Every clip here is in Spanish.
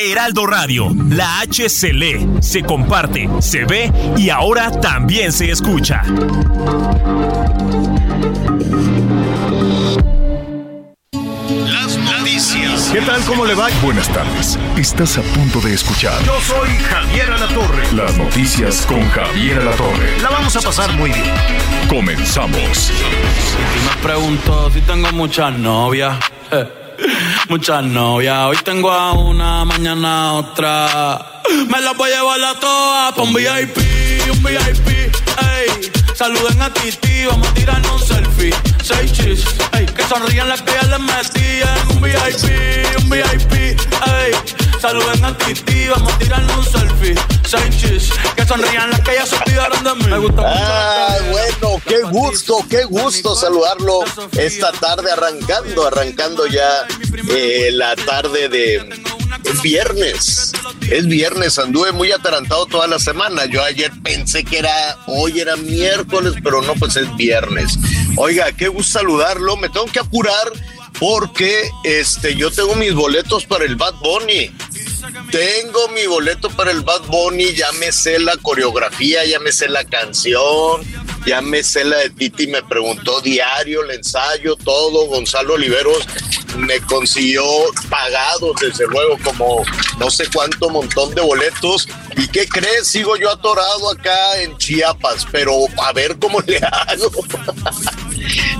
Heraldo Radio, la H se lee, se comparte, se ve y ahora también se escucha. Las noticias. ¿Qué tal? ¿Cómo le va? Buenas tardes. Estás a punto de escuchar Yo soy Javier Alatorre. las noticias con Javier Alatorre. La vamos a pasar muy bien. Comenzamos. Y me pregunto si tengo muchas novias. eh, Muchas novias. Hoy tengo a una, mañana otra. Me las voy a llevar a todas pa' un VIP, un VIP. Ey, saluden a Titi, vamos a tirarnos un selfie. Seis chis, ey, que sonrían las que ya les metían. Un VIP, un VIP. Ey, saluden a Titi, vamos a tirarnos un selfie. Chis, que sonrían las que ya se olvidaron de mí. Me gusta Ah, bueno, qué gusto, qué gusto saludarlo esta tarde, arrancando, arrancando ya eh, la tarde de es viernes. Es viernes, anduve muy atarantado toda la semana. Yo ayer pensé que era, hoy era miércoles, pero no, pues es viernes. Oiga, qué gusto saludarlo. Me tengo que apurar porque este, yo tengo mis boletos para el Bad Bunny. Tengo mi boleto para el Bad Bunny, ya me sé la coreografía, ya me sé la canción, ya me sé la de Titi, me preguntó diario, el ensayo, todo. Gonzalo Oliveros me consiguió pagados, desde luego, como no sé cuánto montón de boletos. ¿Y qué crees? Sigo yo atorado acá en Chiapas, pero a ver cómo le hago.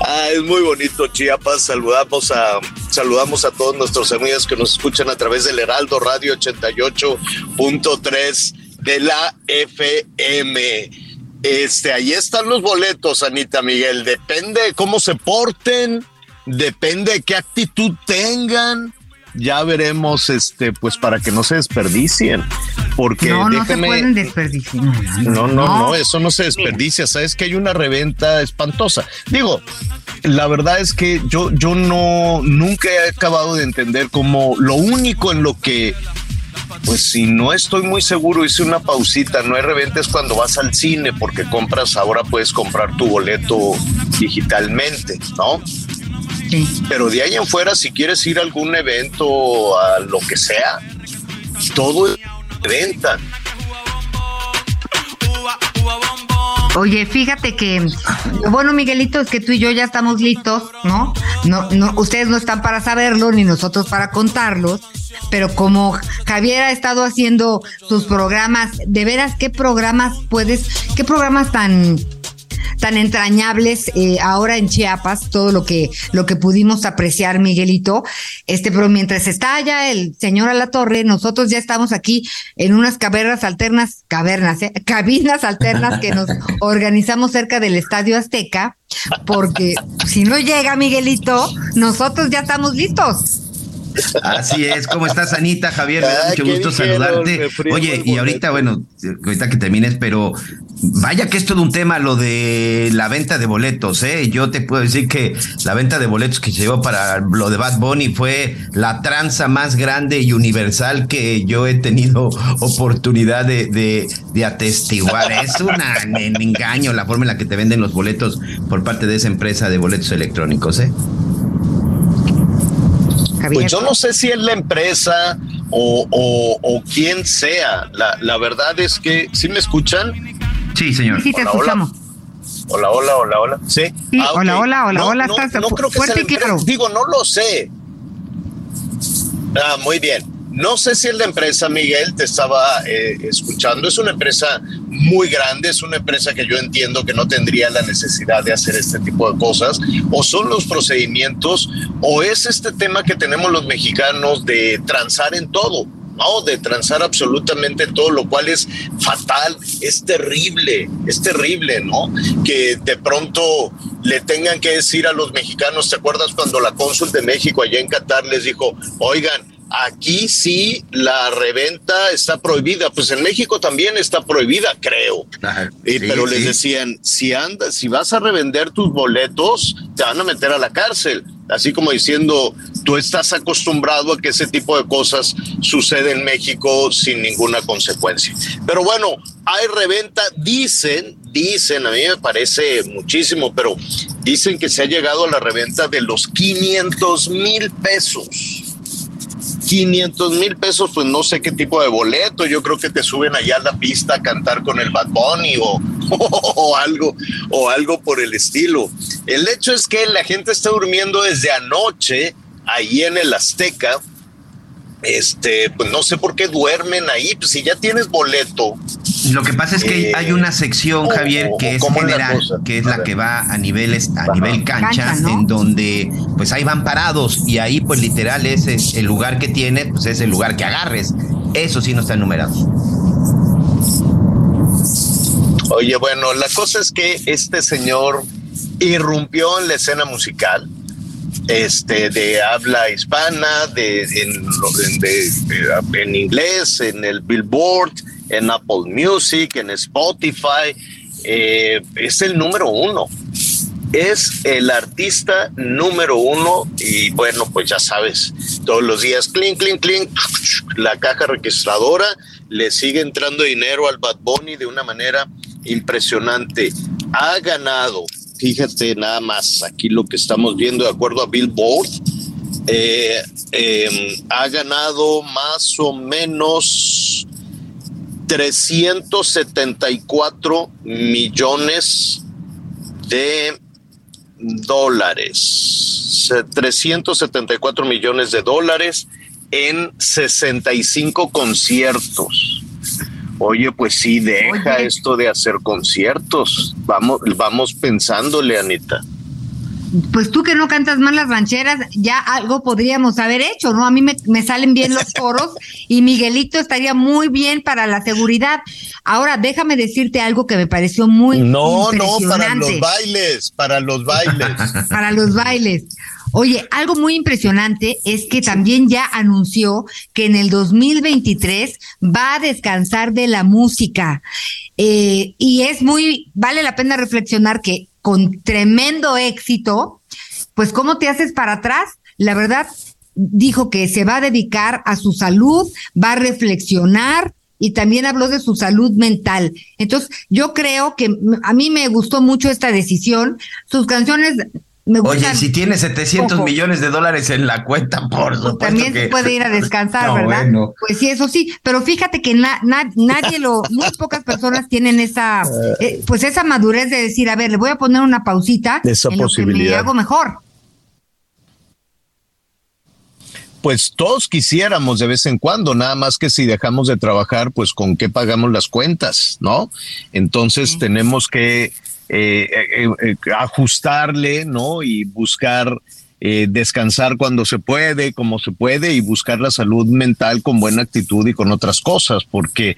Ah, es muy bonito Chiapas. Saludamos a saludamos a todos nuestros amigos que nos escuchan a través del Heraldo Radio 88.3 de la FM. Este, ahí están los boletos, Anita Miguel. Depende de cómo se porten, depende de qué actitud tengan. Ya veremos, este, pues para que no se desperdicien. Porque No, no se pueden desperdiciar. no, no, no, eso no se desperdicia. Sabes que hay una reventa espantosa. Digo, la verdad es que yo, yo no, nunca he acabado de entender cómo lo único en lo que, pues si no estoy muy seguro, hice una pausita, no hay reventa es cuando vas al cine porque compras, ahora puedes comprar tu boleto digitalmente, ¿no? Sí. Pero de ahí en fuera, si quieres ir a algún evento, a lo que sea, todo es venta. Oye, fíjate que, bueno, Miguelito, es que tú y yo ya estamos listos, ¿no? No, no, ustedes no están para saberlo, ni nosotros para contarlos, pero como Javier ha estado haciendo sus programas, de veras, ¿qué programas puedes, qué programas tan tan entrañables eh, ahora en Chiapas, todo lo que, lo que pudimos apreciar, Miguelito. Este, pero mientras está allá el señor a la torre, nosotros ya estamos aquí en unas cavernas alternas, cavernas, eh, cabinas alternas que nos organizamos cerca del Estadio Azteca, porque si no llega Miguelito, nosotros ya estamos listos. Así es, ¿cómo estás, Anita? Javier, me da mucho ¿qué gusto dijeron? saludarte. Oye, y ahorita, bueno, ahorita que termines, pero vaya que es todo un tema lo de la venta de boletos, ¿eh? Yo te puedo decir que la venta de boletos que se llevó para lo de Bad Bunny fue la tranza más grande y universal que yo he tenido oportunidad de, de, de atestiguar. Es una- un engaño la forma en la que te venden los boletos por parte de esa empresa de boletos electrónicos, ¿eh? Pues yo no sé si es la empresa o, o, o quién sea. La, la verdad es que, ¿sí me escuchan? Sí, señor. Sí, te Hola, hola. escuchamos. Hola, hola, hola, hola. Sí. Sí, Ah, hola, hola, hola, No, hola, no, estás no fu- creo que fuerte sea y claro. Digo, no lo sé. Ah, muy bien. No sé si es la empresa, Miguel, te estaba eh, escuchando. Es una empresa muy grande, es una empresa que yo entiendo que no tendría la necesidad de hacer este tipo de cosas. O son los procedimientos, o es este tema que tenemos los mexicanos de transar en todo. No, de transar absolutamente todo, lo cual es fatal, es terrible, es terrible, ¿no? Que de pronto le tengan que decir a los mexicanos, ¿te acuerdas cuando la cónsul de México allá en Qatar les dijo, oigan, aquí sí la reventa está prohibida, pues en México también está prohibida, creo. pero les decían, si andas, si vas a revender tus boletos, te van a meter a la cárcel. Así como diciendo, tú estás acostumbrado a que ese tipo de cosas sucede en México sin ninguna consecuencia. Pero bueno, hay reventa, dicen, dicen, a mí me parece muchísimo, pero dicen que se ha llegado a la reventa de los 500 mil pesos 500 mil pesos, pues no sé qué tipo de boleto. Yo creo que te suben allá a la pista a cantar con el Bad Bunny o, algo, o algo por el estilo. El hecho es que la gente está durmiendo desde anoche ahí en el Azteca este, pues no sé por qué duermen ahí, pues si ya tienes boleto. Lo que pasa es que hay una sección, eh, Javier, que es general, que es la que va a niveles, a nivel cancha, en donde pues ahí van parados y ahí pues literal ese es el lugar que tiene, pues es el lugar que agarres. Eso sí no está numerado. Oye, bueno, la cosa es que este señor irrumpió en la escena musical este, de habla hispana, de, en, inglés, en el Billboard, en Apple Music, en Spotify. Eh, es el número uno. Es el artista número uno y bueno, pues ya sabes, todos los días, clink, clink, clink, la caja registradora le sigue entrando dinero al Bad Bunny de una manera impresionante. Ha ganado fíjate nada más aquí lo que estamos viendo de acuerdo a Billboard, eh, em, ha ganado más o menos 374 millones de dólares. 374 millones de dólares en 65 conciertos. Oye, pues sí, deja esto de hacer conciertos. Vamos, vamos pensándole, Anita. Pues tú que no cantas más las rancheras, ya algo podríamos haber hecho, ¿no? A mí me, salen bien los coros y Miguelito estaría muy bien para la seguridad. Ahora, déjame decirte algo que me pareció muy No, no, para los bailes, para los bailes. para los bailes. Oye, algo muy impresionante es que también ya anunció que en el 2023 va a descansar de la música. Eh, y es muy, vale la pena reflexionar que con tremendo éxito, pues ¿cómo te haces para atrás? La verdad, dijo que se va a dedicar a su salud, va a reflexionar y también habló de su salud mental. Entonces, yo creo que a mí me gustó mucho esta decisión. Sus canciones Oye, si tiene 700 millones de dólares en la cuenta, por supuesto. También se puede ir a descansar, ¿verdad? Pues sí, eso sí. Pero fíjate que nadie lo, muy pocas personas tienen esa, eh, pues esa madurez de decir, a ver, le voy a poner una pausita. Esa en posibilidad. Lo que me hago mejor. Pues todos quisiéramos de vez en cuando, nada más que si dejamos de trabajar, pues con qué pagamos las cuentas, ¿no? Entonces tenemos que eh, eh, eh, ajustarle, ¿no? Y buscar descansar cuando se puede, como se puede, y buscar la salud mental con buena actitud y con otras cosas, porque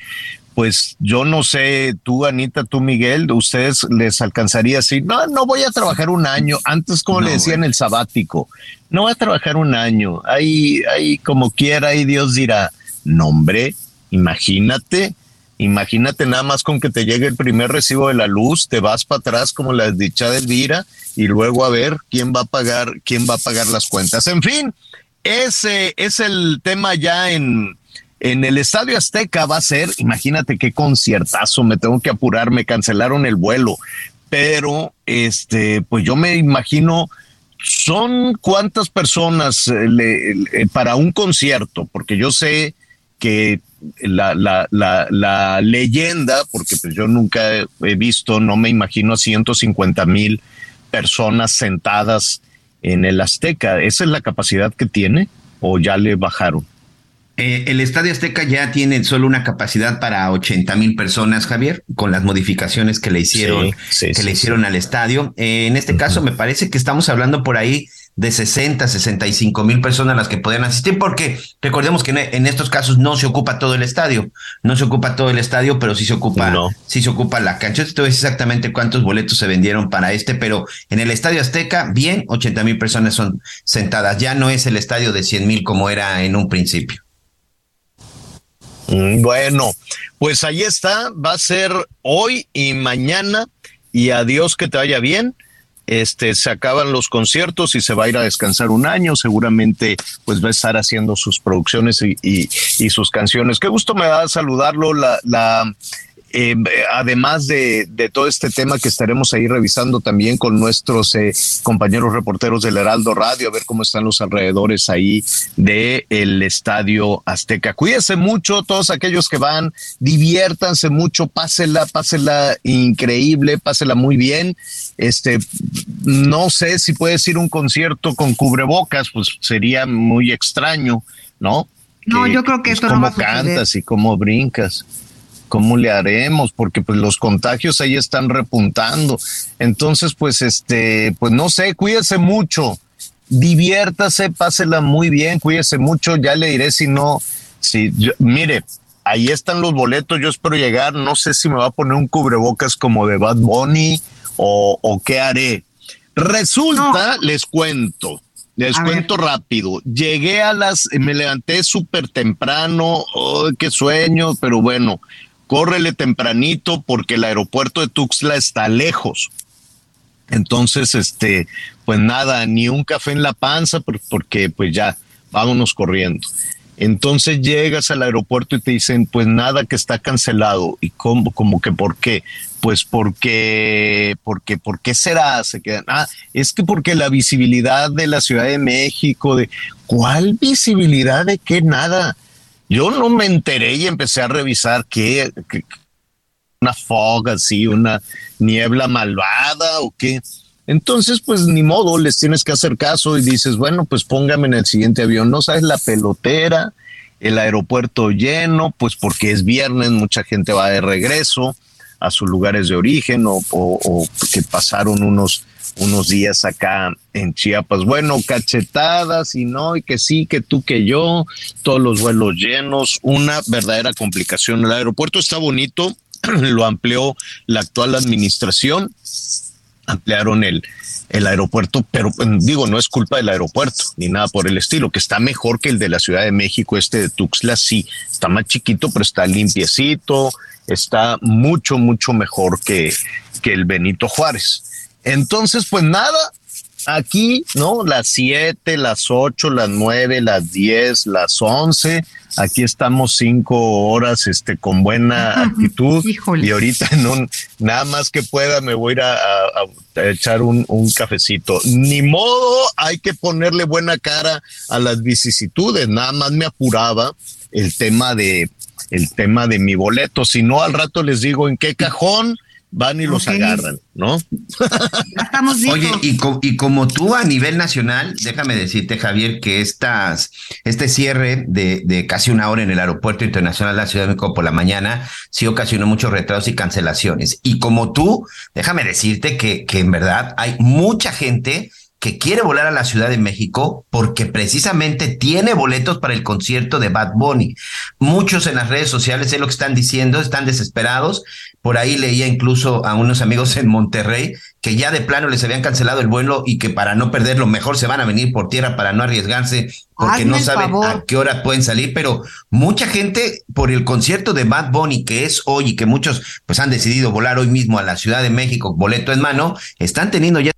pues yo no sé, tú Anita, tú Miguel, ustedes les alcanzaría así, no, no voy a trabajar un año, antes como le decían el sabático, no voy a trabajar un año, ahí, ahí como quiera, y Dios dirá, nombre, imagínate, Imagínate nada más con que te llegue el primer recibo de la luz, te vas para atrás como la desdichada Elvira y luego a ver quién va a pagar, quién va a pagar las cuentas. En fin, ese es el tema ya en, en el Estadio Azteca va a ser, imagínate qué conciertazo, me tengo que apurar, me cancelaron el vuelo, pero este, pues yo me imagino son cuántas personas eh, para un concierto, porque yo sé que la, la, la, leyenda, porque pues yo nunca he visto, no me imagino a 150 mil personas sentadas en el Azteca. ¿Esa es la capacidad que tiene o ya le bajaron? Eh, el Estadio Azteca ya tiene solo una capacidad para 80 mil personas, Javier, con las modificaciones que le hicieron, que le hicieron al estadio. Eh, en este caso, me parece que estamos hablando por ahí de 60, 65 mil personas las que podían asistir, porque recordemos que en, estos casos no se ocupa todo el estadio, no se ocupa todo el estadio, pero sí se ocupa, sí se ocupa la cancha. Esto es exactamente cuántos boletos se vendieron para este, pero en el Estadio Azteca, bien, 80 mil personas son sentadas. Ya no es el estadio de 100 mil como era en un principio. Mm, bueno, pues ahí está, va a ser hoy y mañana y adiós que te vaya bien. Este, se acaban los conciertos y se va a ir a descansar un año, seguramente pues va a estar haciendo sus producciones y, y, sus canciones. Qué gusto me da saludarlo, la, la eh, además de, todo este tema que estaremos ahí revisando también con nuestros eh, compañeros reporteros del Heraldo Radio, a ver cómo están los alrededores ahí del el Estadio Azteca. Cuídense mucho, todos aquellos que van, diviértanse mucho, pásela, pásela increíble, pásela muy bien. Este, no sé si puedes ir a un concierto con cubrebocas, pues sería muy extraño, ¿no? No, yo creo que pues, esto no va a cantas y cómo brincas. ¿Cómo le haremos? Porque pues los contagios ahí están repuntando. Entonces, pues este, pues no sé, cuídese mucho, diviértase, pásela muy bien, cuídese mucho, ya le diré si no, si mire, ahí están los boletos, yo espero llegar, no sé si me va a poner un cubrebocas como de Bad Bunny o, o qué haré. Resulta, les cuento, les cuento rápido. Llegué a las, me levanté súper temprano, oh, qué sueño, pero bueno, córrele tempranito porque el aeropuerto de Tuxtla está lejos. Entonces, este, pues nada, ni un café en la panza porque pues ya, vámonos corriendo. Entonces llegas al aeropuerto y te dicen, pues nada, que está cancelado. ¿Y cómo? Como que por qué? Pues porque, porque, ¿por qué será? Se quedan, ah, es que porque la visibilidad de la Ciudad de México, de ¿cuál visibilidad de qué nada? Yo no me enteré y empecé a revisar qué, una fog así, una niebla malvada o qué. Entonces, pues ni modo, les tienes que hacer caso y dices, bueno, pues póngame en el siguiente avión. No sabes la pelotera, el aeropuerto lleno, pues porque es viernes, mucha gente va de regreso a sus lugares de origen o, o que pasaron unos unos días acá en Chiapas. Bueno, cachetadas y no, y que sí, que tú, que yo, todos los vuelos llenos, una verdadera complicación. El aeropuerto está bonito, lo amplió la actual administración, ampliaron el, el aeropuerto, pero digo, no es culpa del aeropuerto ni nada por el estilo, que está mejor que el de la Ciudad de México, este de Tuxtla, sí, está más chiquito, pero está limpiecito, está mucho, mucho mejor que, que el Benito Juárez. Entonces, pues nada, aquí, ¿no? Las siete, las ocho, las nueve, las diez, las once. Aquí estamos cinco horas, este, con buena actitud. Y ahorita no, nada más que pueda, me voy a ir a, echar un, un, cafecito. Ni modo, hay que ponerle buena cara a las vicisitudes. Nada más me apuraba el tema de, el tema de mi boleto. Si no, al rato les digo en qué cajón van y los agarran, ¿no? Oye, y, y, como tú a nivel nacional, déjame decirte, Javier, que estas, este cierre de, de, casi una hora en el Aeropuerto Internacional de la Ciudad de México por la mañana sí ocasionó muchos retrasos y cancelaciones. Y como tú, déjame decirte que, que en verdad hay mucha gente que quiere volar a la Ciudad de México porque precisamente tiene boletos para el concierto de Bad Bunny. Muchos en las redes sociales es lo que están diciendo, están desesperados. Por ahí leía incluso a unos amigos en Monterrey que ya de plano les habían cancelado el vuelo y que para no perderlo mejor se van a venir por tierra para no arriesgarse porque no saben a qué hora pueden salir, pero mucha gente por el concierto de Bad Bunny que es hoy y que muchos pues han decidido volar hoy mismo a la Ciudad de México boleto en mano, están teniendo ya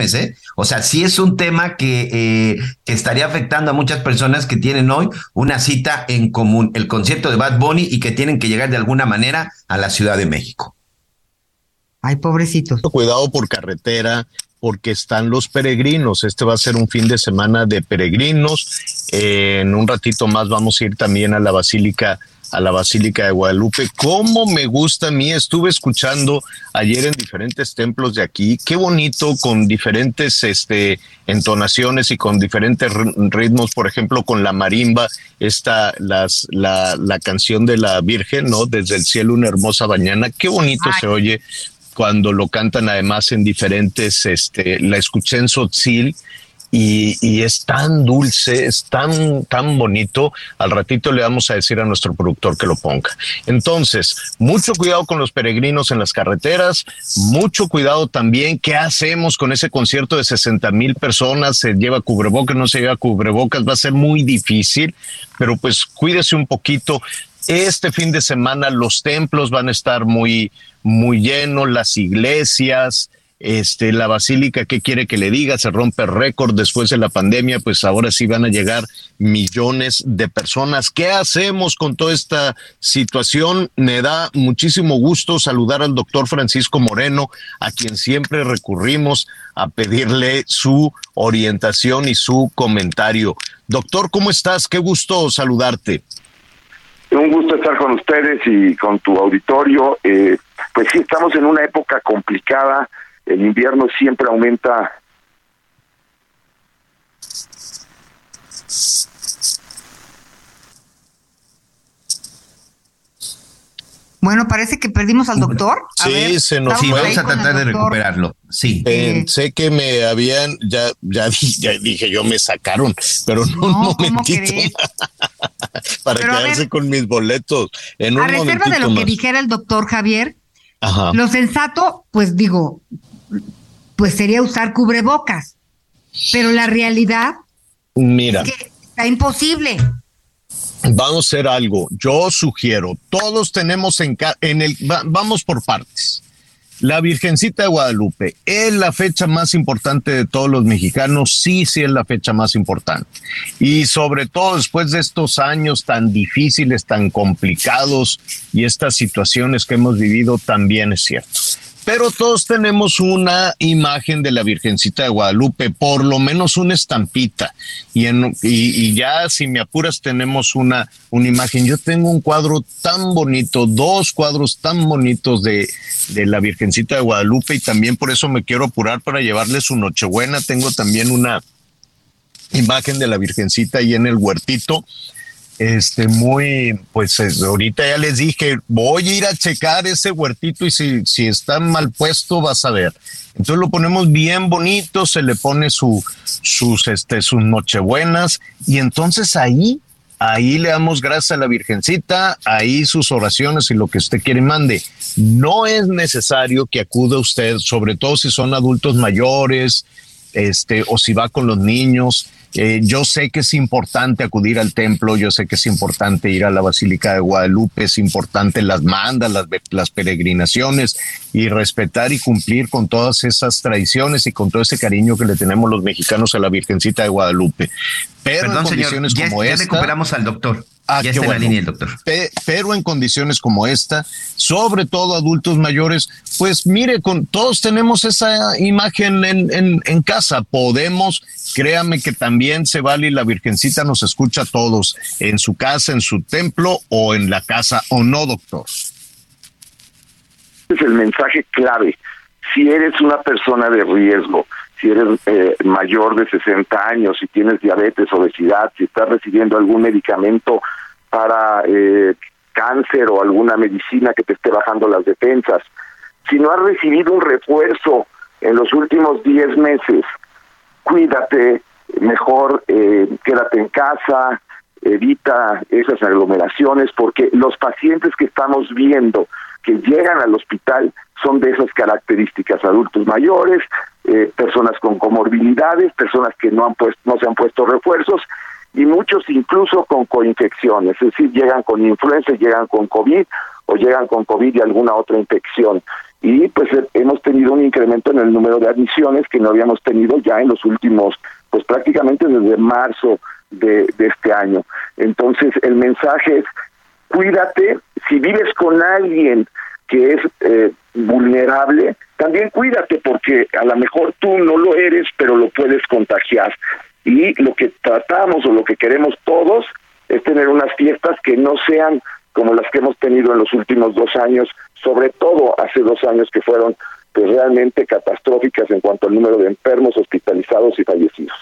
¿eh? O sea, sí es un tema que, eh, que, estaría afectando a muchas personas que tienen hoy una cita en común, el concierto de Bad Bunny, y que tienen que llegar de alguna manera a la Ciudad de México. Ay, pobrecitos. Cuidado por carretera, porque están los peregrinos. Este va a ser un fin de semana de peregrinos. Eh, en un ratito más vamos a ir también a la Basílica a la Basílica de Guadalupe. ¿Cómo me gusta a mí? Estuve escuchando ayer en diferentes templos de aquí. Qué bonito con diferentes este, entonaciones y con diferentes ritmos. Por ejemplo, con la marimba, esta, las, la, la canción de la Virgen, ¿no? Desde el cielo una hermosa mañana. Qué bonito se oye cuando lo cantan además en diferentes, este, la escuché en Sotzil y, es tan dulce, es tan, tan bonito. Al ratito le vamos a decir a nuestro productor que lo ponga. Entonces, mucho cuidado con los peregrinos en las carreteras, mucho cuidado también qué hacemos con ese concierto de 60 mil personas, se lleva cubrebocas, no se lleva cubrebocas, va a ser muy difícil, pero pues cuídese un poquito. Este fin de semana los templos van a estar muy, muy llenos, las iglesias, este, la basílica, ¿qué quiere que le diga? Se rompe récord después de la pandemia, pues ahora sí van a llegar millones de personas. ¿Qué hacemos con toda esta situación? Me da muchísimo gusto saludar al doctor Francisco Moreno, a quien siempre recurrimos a pedirle su orientación y su comentario. Doctor, ¿cómo estás? Qué gusto saludarte. Un gusto estar con ustedes y con tu auditorio. Eh, pues sí, estamos en una época complicada el invierno siempre aumenta Bueno, parece que perdimos al doctor. sí, se nos fue. Vamos a tratar de recuperarlo. Sí. Pensé que me habían, ya, ya, dije yo, me sacaron, pero no, un momentito. Para quedarse con mis boletos. En a reserva de lo que dijera el doctor Javier, lo sensato, pues digo, pues sería usar cubrebocas. Pero la realidad Mira. es que está imposible. Vamos a hacer algo. Yo sugiero, todos tenemos en, en el, vamos por partes. La Virgencita de Guadalupe es la fecha más importante de todos los mexicanos, sí, sí es la fecha más importante. Y sobre todo después de estos años tan difíciles, tan complicados y estas situaciones que hemos vivido, también es cierto pero todos tenemos una imagen de la Virgencita de Guadalupe, por lo menos una estampita. Y, ya, si me apuras, tenemos una, una imagen. Yo tengo un cuadro tan bonito, dos cuadros tan bonitos de, de la Virgencita de Guadalupe y también por eso me quiero apurar para llevarle su Nochebuena. Tengo también una imagen de la Virgencita ahí en el huertito este, muy, pues ahorita ya les dije, voy a ir a checar ese huertito y si, si está mal puesto vas a ver. Entonces lo ponemos bien bonito, se le pone su, sus, este, sus nochebuenas y entonces ahí, ahí le damos gracias a la Virgencita, ahí sus oraciones y lo que usted quiere mande. No es necesario que acude usted, sobre todo si son adultos mayores, este, o si va con los niños eh, yo sé que es importante acudir al templo, yo sé que es importante ir a la Basílica de Guadalupe, es importante las mandas, las, las peregrinaciones y respetar y cumplir con todas esas tradiciones y con todo ese cariño que le tenemos los mexicanos a la Virgencita de Guadalupe. Pero en condiciones como ya recuperamos al doctor. Ah, ya está en la línea el doctor. pero en condiciones como esta, sobre todo adultos mayores, pues mire, con todos tenemos esa imagen en, en, casa. Podemos, créame que también se vale y la Virgencita nos escucha a todos en su casa, en su templo o en la casa, o no, doctor. Es el mensaje clave. Si eres una persona de riesgo, si eres eh, mayor de 60 años, si tienes diabetes, obesidad, si estás recibiendo algún medicamento para eh, cáncer o alguna medicina que te esté bajando las defensas, si no has recibido un refuerzo en los últimos 10 meses, cuídate, mejor eh, quédate en casa, evita esas aglomeraciones, porque los pacientes que estamos viendo que llegan al hospital son de esas características, adultos mayores, eh, personas con comorbilidades, personas que no han puesto, no se han puesto refuerzos y muchos incluso con coinfecciones, es decir, llegan con influenza, llegan con COVID o llegan con COVID y alguna otra infección. Y pues eh, hemos tenido un incremento en el número de admisiones que no habíamos tenido ya en los últimos, pues prácticamente desde marzo de, este año. Entonces el mensaje es, cuídate, si vives con alguien que es eh, vulnerable, también cuídate porque a lo mejor tú no lo eres, pero lo puedes contagiar. Y lo que tratamos o lo que queremos todos es tener unas fiestas que no sean como las que hemos tenido en los últimos dos años, sobre todo hace dos años que fueron pues realmente catastróficas en cuanto al número de enfermos hospitalizados y fallecidos.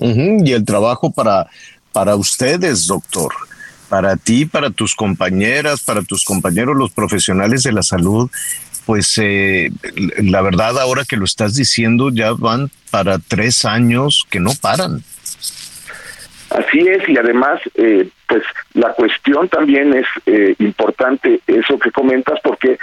Y el trabajo para, para ustedes, doctor, para ti, para tus compañeras, para tus compañeros, los profesionales de la salud, pues eh, la verdad ahora que lo estás diciendo ya van para tres años que no paran. Así es, y además, eh, pues la cuestión también es eh, importante eso que comentas, porque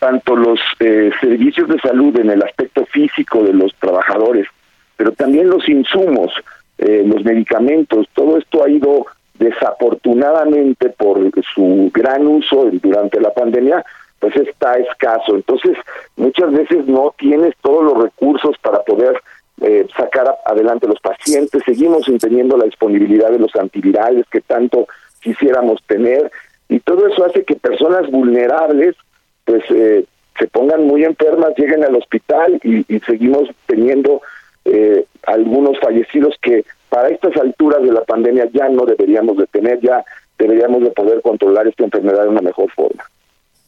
tanto los eh, servicios de salud en el aspecto físico de los trabajadores, pero también los insumos, los medicamentos, todo esto ha ido desafortunadamente por su gran uso durante la pandemia, pues está escaso. Entonces, muchas veces no tienes todos los recursos para poder eh, sacar adelante los pacientes, seguimos teniendo la disponibilidad de los antivirales que tanto quisiéramos tener y todo eso hace que personas vulnerables pues eh, se pongan muy enfermas, lleguen al hospital y, seguimos teniendo eh, algunos fallecidos que para estas alturas de la pandemia ya no deberíamos de tener, ya deberíamos de poder controlar esta enfermedad de una mejor forma.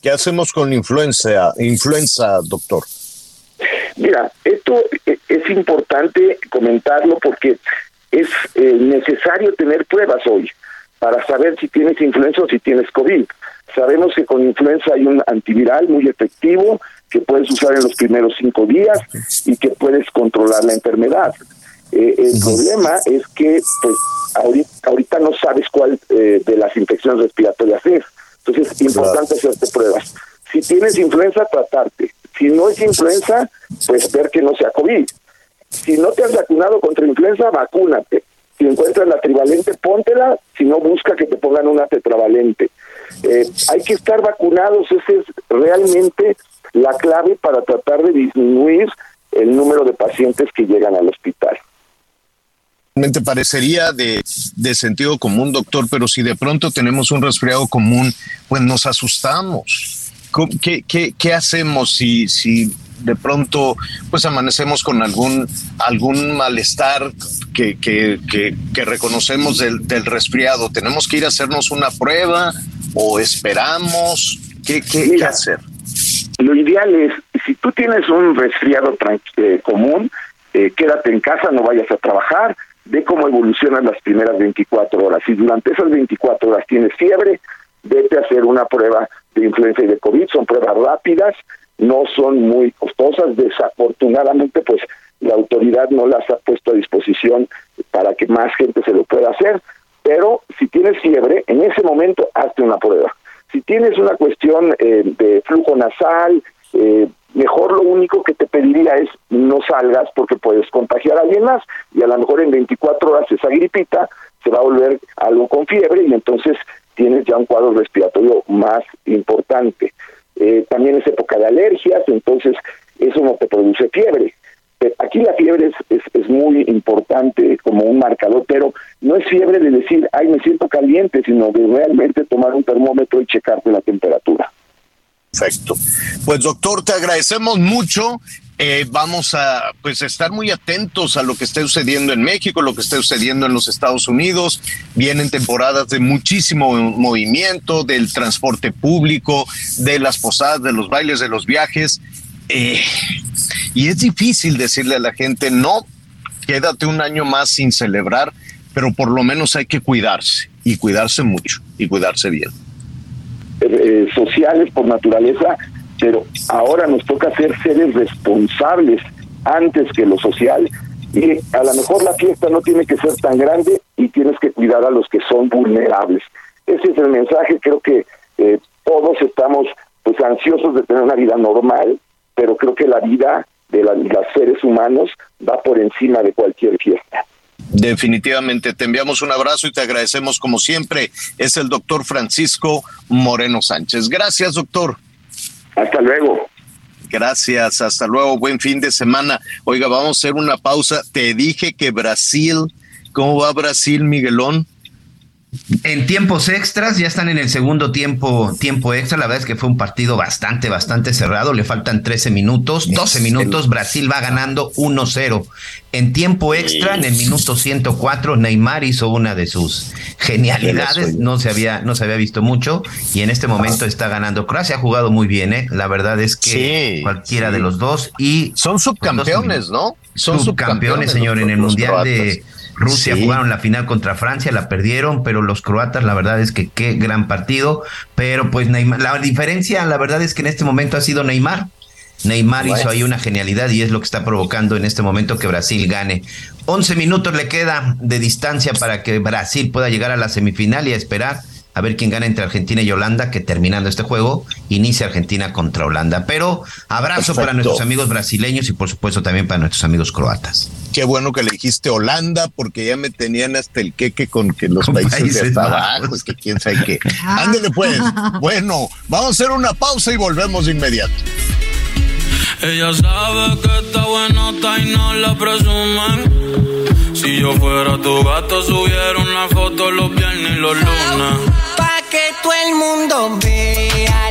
¿Qué hacemos con influenza, influenza, doctor? Mira, esto e, es importante comentarlo porque es eh, necesario tener pruebas hoy para saber si tienes influenza o si tienes COVID. Sabemos que con influenza hay un antiviral muy efectivo que puedes usar en los primeros cinco días y que puedes controlar la enfermedad. Eh, el problema es que pues ahorita, ahorita no sabes cuál eh, de las infecciones respiratorias es. Entonces es importante hacerte pruebas. Si tienes influenza, tratarte. Si no es influenza, pues ver que no sea COVID. Si no te has vacunado contra influenza, vacúnate. Si encuentras la trivalente, póntela. Si no, busca que te pongan una tetravalente. Eh, hay que estar vacunados. Esa es realmente la clave para tratar de disminuir el número de pacientes que llegan al hospital. Me parecería de, de, sentido común, doctor, pero si de pronto tenemos un resfriado común, pues nos asustamos. ¿Qué, qué, qué hacemos si, si de pronto pues amanecemos con algún, algún malestar que, que, que, reconocemos del, del, resfriado? ¿Tenemos que ir a hacernos una prueba o esperamos? ¿Qué, qué, hacer? Lo ideal es, si tú tienes un resfriado eh, común, eh, quédate en casa, no vayas a trabajar, ve cómo evolucionan las primeras 24 horas. Si durante esas 24 horas tienes fiebre, vete a hacer una prueba de influenza y de COVID, son pruebas rápidas, no son muy costosas, desafortunadamente pues la autoridad no las ha puesto a disposición para que más gente se lo pueda hacer, pero si tienes fiebre, en ese momento hazte una prueba. Si tienes una cuestión eh, de flujo nasal, eh, mejor lo único que te pediría es no salgas porque puedes contagiar a alguien más y a lo mejor en 24 horas esa gripita se va a volver algo con fiebre y entonces tienes ya un cuadro respiratorio más importante. Eh, también es época de alergias, entonces eso no te produce fiebre. Eh, aquí la fiebre es, es, muy importante como un marcador, pero no es fiebre de decir, ay, me siento caliente, sino de realmente tomar un termómetro y checarte la temperatura. Perfecto. Pues doctor, te agradecemos mucho eh, vamos a pues estar muy atentos a lo que esté sucediendo en México, lo que esté sucediendo en los Estados Unidos. Vienen temporadas de muchísimo movimiento, del transporte público, de las posadas, de los bailes, de los viajes. Eh, y es difícil decirle a la gente, no, quédate un año más sin celebrar, pero por lo menos hay que cuidarse y cuidarse mucho y cuidarse bien. Eh, sociales por naturaleza pero ahora nos toca ser seres responsables antes que lo social y a lo mejor la fiesta no tiene que ser tan grande y tienes que cuidar a los que son vulnerables. Ese es el mensaje, creo que eh, todos estamos pues ansiosos de tener una vida normal, pero creo que la vida de los seres humanos va por encima de cualquier fiesta. Definitivamente, te enviamos un abrazo y te agradecemos como siempre. Es el doctor Francisco Moreno Sánchez. Gracias, doctor. Hasta luego. Gracias, hasta luego, buen fin de semana. Oiga, vamos a hacer una pausa. Te dije que Brasil, ¿cómo va Brasil, Miguelón? En tiempos extras, ya están en el segundo tiempo, tiempo extra. La verdad es que fue un partido bastante, bastante cerrado. Le faltan 13 minutos, 12 minutos. Brasil va ganando 1-0. En tiempo extra, en el minuto 104, Neymar hizo una de sus genialidades. No se había, no se había visto mucho. Y en este momento está ganando. Croacia ha jugado muy bien, ¿eh? La verdad es que cualquiera de los dos. Y son subcampeones, ¿no? Son subcampeones, señor, en el Mundial de Rusia jugaron la final contra Francia, la perdieron, pero los croatas, la verdad es que qué gran partido. Pero pues Neymar, la diferencia, la verdad es que en este momento ha sido Neymar. Neymar hizo ahí una genialidad y es lo que está provocando en este momento que Brasil gane. 11 minutos le queda de distancia para que Brasil pueda llegar a la semifinal y a esperar a ver quién gana entre Argentina y Holanda, que terminando este juego, inicia Argentina contra Holanda. Pero abrazo para nuestros amigos brasileños y por supuesto también para nuestros amigos croatas. Qué bueno que le dijiste Holanda, porque ya me tenían hasta el queque con que los países, de abajo, es que quién sabe qué. Ah. Ándele pues. bueno, vamos a hacer una pausa y volvemos de inmediato. Ella sabe que está buenota y no la presumen. Si yo fuera tu gato, subiera una foto los viernes y los lunes. Pa' que todo el mundo vea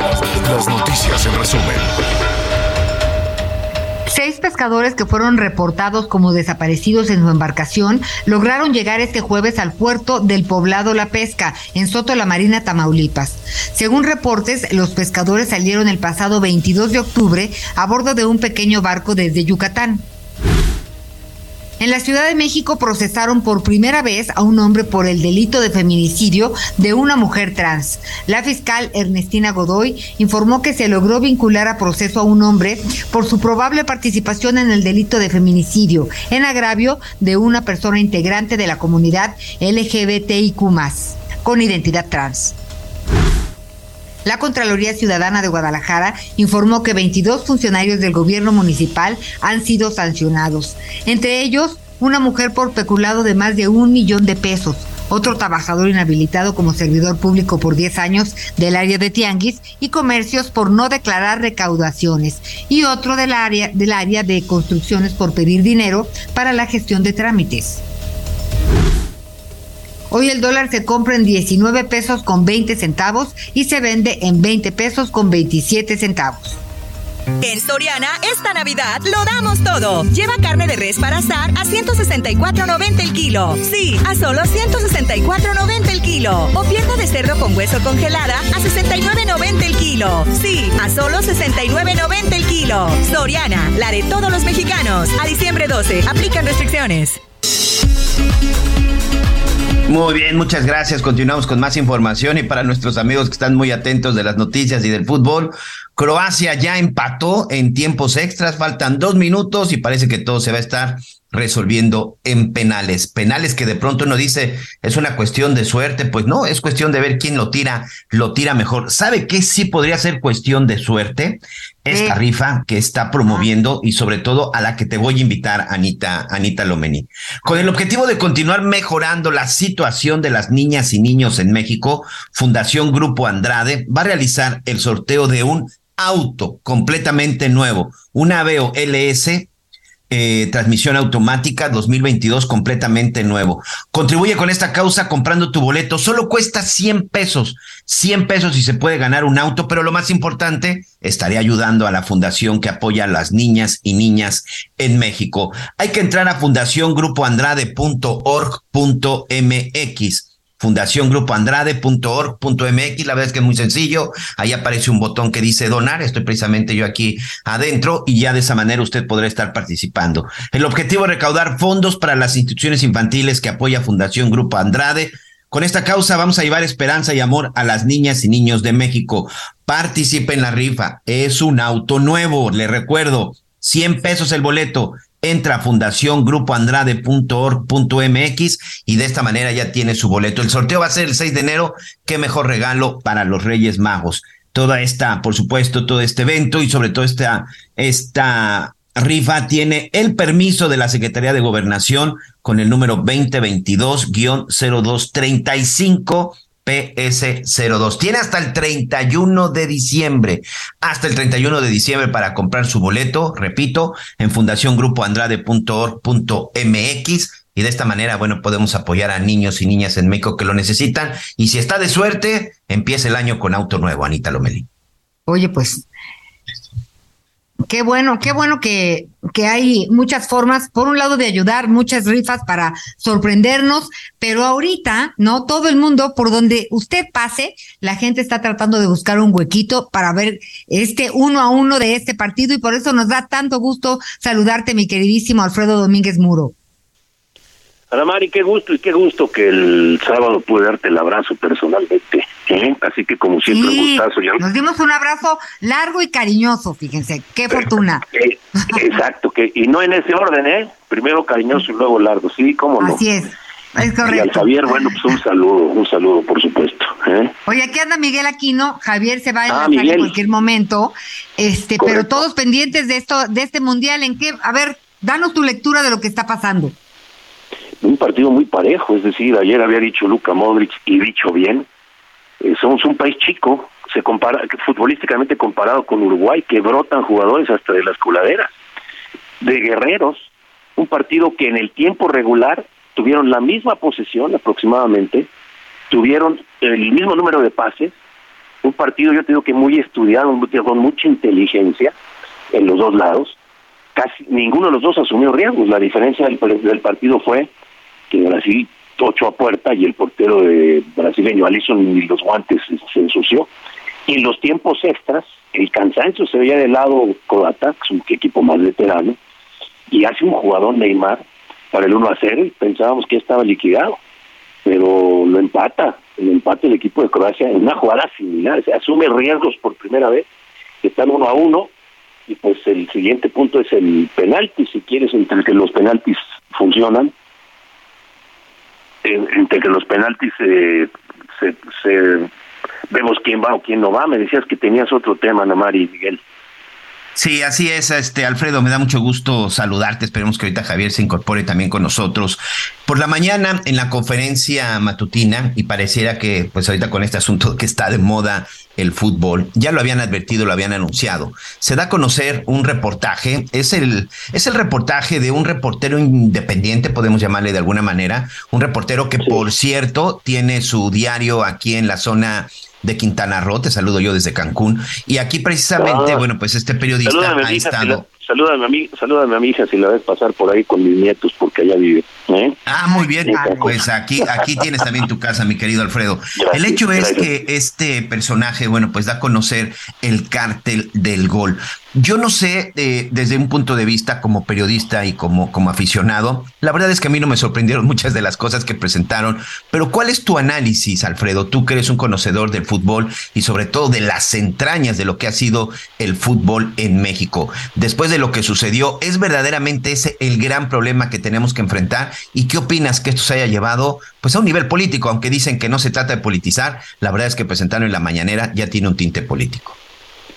Las noticias en resumen. Seis pescadores que fueron reportados como desaparecidos en su embarcación lograron llegar este jueves al puerto del poblado La Pesca, en Soto la Marina, Tamaulipas. Según reportes, los pescadores salieron el pasado 22 de octubre a bordo de un pequeño barco desde Yucatán. En la Ciudad de México procesaron por primera vez a un hombre por el delito de feminicidio de una mujer trans. La fiscal Ernestina Godoy informó que se logró vincular a proceso a un hombre por su probable participación en el delito de feminicidio en agravio de una persona integrante de la comunidad LGBTIQ con identidad trans. La Contraloría Ciudadana de Guadalajara informó que 22 funcionarios del gobierno municipal han sido sancionados, entre ellos una mujer por peculado de más de un millón de pesos, otro trabajador inhabilitado como servidor público por 10 años del área de Tianguis y comercios por no declarar recaudaciones y otro del área, del área de construcciones por pedir dinero para la gestión de trámites. Hoy el dólar se compra en 19 pesos con 20 centavos y se vende en 20 pesos con 27 centavos. En Soriana, esta Navidad lo damos todo. Lleva carne de res para asar a 164.90 el kilo. Sí, a solo 164.90 el kilo. O pierna de cerdo con hueso congelada a 69.90 el kilo. Sí, a solo 69.90 el kilo. Soriana, la de todos los mexicanos. A diciembre 12, aplican restricciones. Muy bien, muchas gracias. Continuamos con más información y para nuestros amigos que están muy atentos de las noticias y del fútbol, Croacia ya empató en tiempos extras, faltan dos minutos y parece que todo se va a estar resolviendo en penales. Penales que de pronto uno dice es una cuestión de suerte, pues no, es cuestión de ver quién lo tira, lo tira mejor. ¿Sabe qué sí podría ser cuestión de suerte? Esta rifa que está promoviendo y sobre todo a la que te voy a invitar, Anita, Anita Lomeni. Con el objetivo de continuar mejorando la situación de las niñas y niños en México, Fundación Grupo Andrade va a realizar el sorteo de un auto completamente nuevo, un Aveo LS eh, transmisión automática 2022 completamente nuevo. Contribuye con esta causa comprando tu boleto. Solo cuesta 100 pesos. 100 pesos y se puede ganar un auto, pero lo más importante, estaré ayudando a la fundación que apoya a las niñas y niñas en México. Hay que entrar a fundaciongrupoandrade.org.mx fundaciongrupoandrade.org.mx. La verdad es que es muy sencillo. Ahí aparece un botón que dice donar. Estoy precisamente yo aquí adentro y ya de esa manera usted podrá estar participando. El objetivo es recaudar fondos para las instituciones infantiles que apoya Fundación Grupo Andrade. Con esta causa vamos a llevar esperanza y amor a las niñas y niños de México. Participe en la rifa. Es un auto nuevo, le recuerdo. 100 pesos el boleto entra a fundaciongrupoandrade.org.mx y de esta manera ya tiene su boleto. El sorteo va a ser el 6 de enero. Qué mejor regalo para los Reyes Magos. Toda esta, por supuesto, todo este evento y sobre todo esta, esta rifa tiene el permiso de la Secretaría de Gobernación con el número 2022-0235 PS02. Tiene hasta el 31 de diciembre, hasta el 31 de diciembre para comprar su boleto, repito, en fundaciongrupoandrade.org.mx y de esta manera, bueno, podemos apoyar a niños y niñas en México que lo necesitan y si está de suerte, empieza el año con auto nuevo, Anita Lomeli. Oye, pues Qué bueno, qué bueno que, que hay muchas formas, por un lado de ayudar, muchas rifas para sorprendernos, pero ahorita, ¿no? Todo el mundo, por donde usted pase, la gente está tratando de buscar un huequito para ver este uno a uno de este partido y por eso nos da tanto gusto saludarte, mi queridísimo Alfredo Domínguez Muro. Ana Mari, qué gusto y qué gusto que el sábado pude darte el abrazo personalmente. ¿Eh? Así que como siempre, un gustazo. Ya... Nos dimos un abrazo largo y cariñoso, fíjense, qué fortuna. Eh, exacto, que y no en ese orden, ¿eh? Primero cariñoso y luego largo, sí, cómo no. Así es. Es correcto. Y al Javier, bueno, pues un saludo, un saludo, por supuesto. ¿eh? Oye, aquí anda Miguel Aquino, Javier se va a enlazar en cualquier momento, este, pero todos pendientes de esto, de este mundial, ¿en qué? A ver, danos tu lectura de lo que está pasando un partido muy parejo, es decir, ayer había dicho Luka Modric y dicho bien, eh, somos un país chico, se compara futbolísticamente comparado con Uruguay, que brotan jugadores hasta de las coladeras, de guerreros, un partido que en el tiempo regular tuvieron la misma posesión aproximadamente, tuvieron el mismo número de pases, un partido yo tengo que muy estudiado, con mucha inteligencia en los dos lados, casi ninguno de los dos asumió riesgos, la diferencia del, del partido fue que Brasil ocho a puerta y el portero de brasileño Alisson ni los guantes se ensució. Y en los tiempos extras, el cansancio se veía del lado croata, que es un equipo más veterano, y hace un jugador Neymar para el 1 a 0 y pensábamos que estaba liquidado, pero lo empata, el empate el equipo de Croacia en una jugada similar, se asume riesgos por primera vez, están 1 a 1 y pues el siguiente punto es el penalti, si quieres, entre que los penaltis funcionan, entre que los penaltis se, se, vemos quién va o quién no va. Me decías que tenías otro tema, Namari Miguel. Sí, así es, este Alfredo, me da mucho gusto saludarte. Esperemos que ahorita Javier se incorpore también con nosotros. Por la mañana, en la conferencia matutina, y pareciera que, pues ahorita con este asunto que está de moda el fútbol, ya lo habían advertido, lo habían anunciado. Se da a conocer un reportaje, es el, es el reportaje de un reportero independiente, podemos llamarle de alguna manera, un reportero que, por cierto, tiene su diario aquí en la zona de Quintana Roo, te saludo yo desde Cancún, y aquí precisamente, Ah. bueno, pues este periodista ha estado... salúdame a mi, salúdame a mi hija si la ves pasar por ahí con mis nietos porque allá vive. ¿eh? Ah, muy bien. Pues aquí, aquí tienes también tu casa, mi querido Alfredo. el hecho es que este personaje, bueno, pues da a conocer el cártel del gol. Yo no sé, eh, desde un punto de vista como periodista y como, como aficionado, la verdad es que a mí no me sorprendieron muchas de las cosas que presentaron, pero ¿cuál es tu análisis, Alfredo? Tú que eres un conocedor del fútbol y sobre todo de las entrañas de lo que ha sido el fútbol en México. Después de lo que sucedió, ¿es verdaderamente ese el gran problema que tenemos que enfrentar? ¿Y qué opinas que esto se haya llevado pues a un nivel político? Aunque dicen que no se trata de politizar, la verdad es que presentarlo en la mañanera ya tiene un tinte político.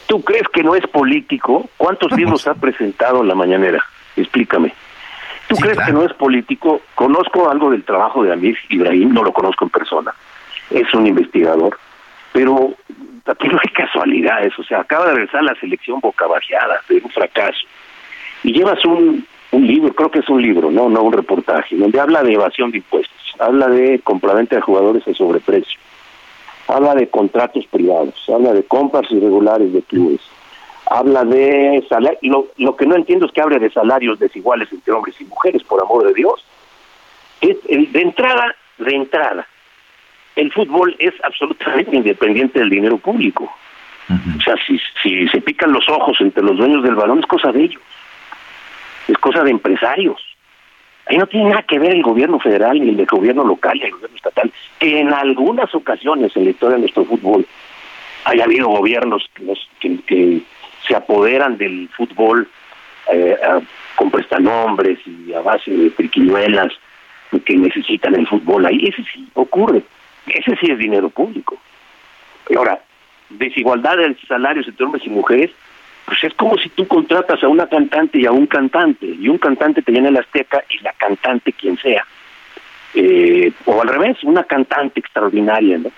¿Tú crees que no es político? ¿Cuántos libros ha presentado en la mañanera? Explícame. ¿Tú crees que no es político? Conozco algo del trabajo de Amir Ibrahim, no lo conozco en persona. Es un investigador, pero aquí no hay casualidades. O sea, acaba de regresar la selección boca bajeada de un fracaso. Y llevas un un libro, creo que es un libro, no, no un reportaje, donde habla de evasión de impuestos, habla de compraventa de jugadores a sobreprecio, habla de contratos privados, habla de compras irregulares de clubes, habla de lo, lo que no entiendo es que hable de salarios desiguales entre hombres y mujeres, por amor de Dios. Es, de entrada, de entrada, el fútbol es absolutamente independiente del dinero público. O sea, si, si se pican los ojos entre los dueños del balón es cosa de ellos, es cosa de empresarios. Ahí no tiene nada que ver el gobierno federal, ni el gobierno local, ni el gobierno estatal, que en algunas ocasiones en la historia de nuestro fútbol haya habido gobiernos que, se apoderan del fútbol eh, con prestanombres y a base de triquiñuelas que necesitan el fútbol ahí. Ese sí ocurre. Ese sí es dinero público. Ahora, desigualdad de salarios entre hombres y mujeres, pues es como si tú contratas a una cantante y a un cantante, y un cantante te llena la azteca y la cantante quien sea. Eh, o al revés, una cantante extraordinaria, ¿no?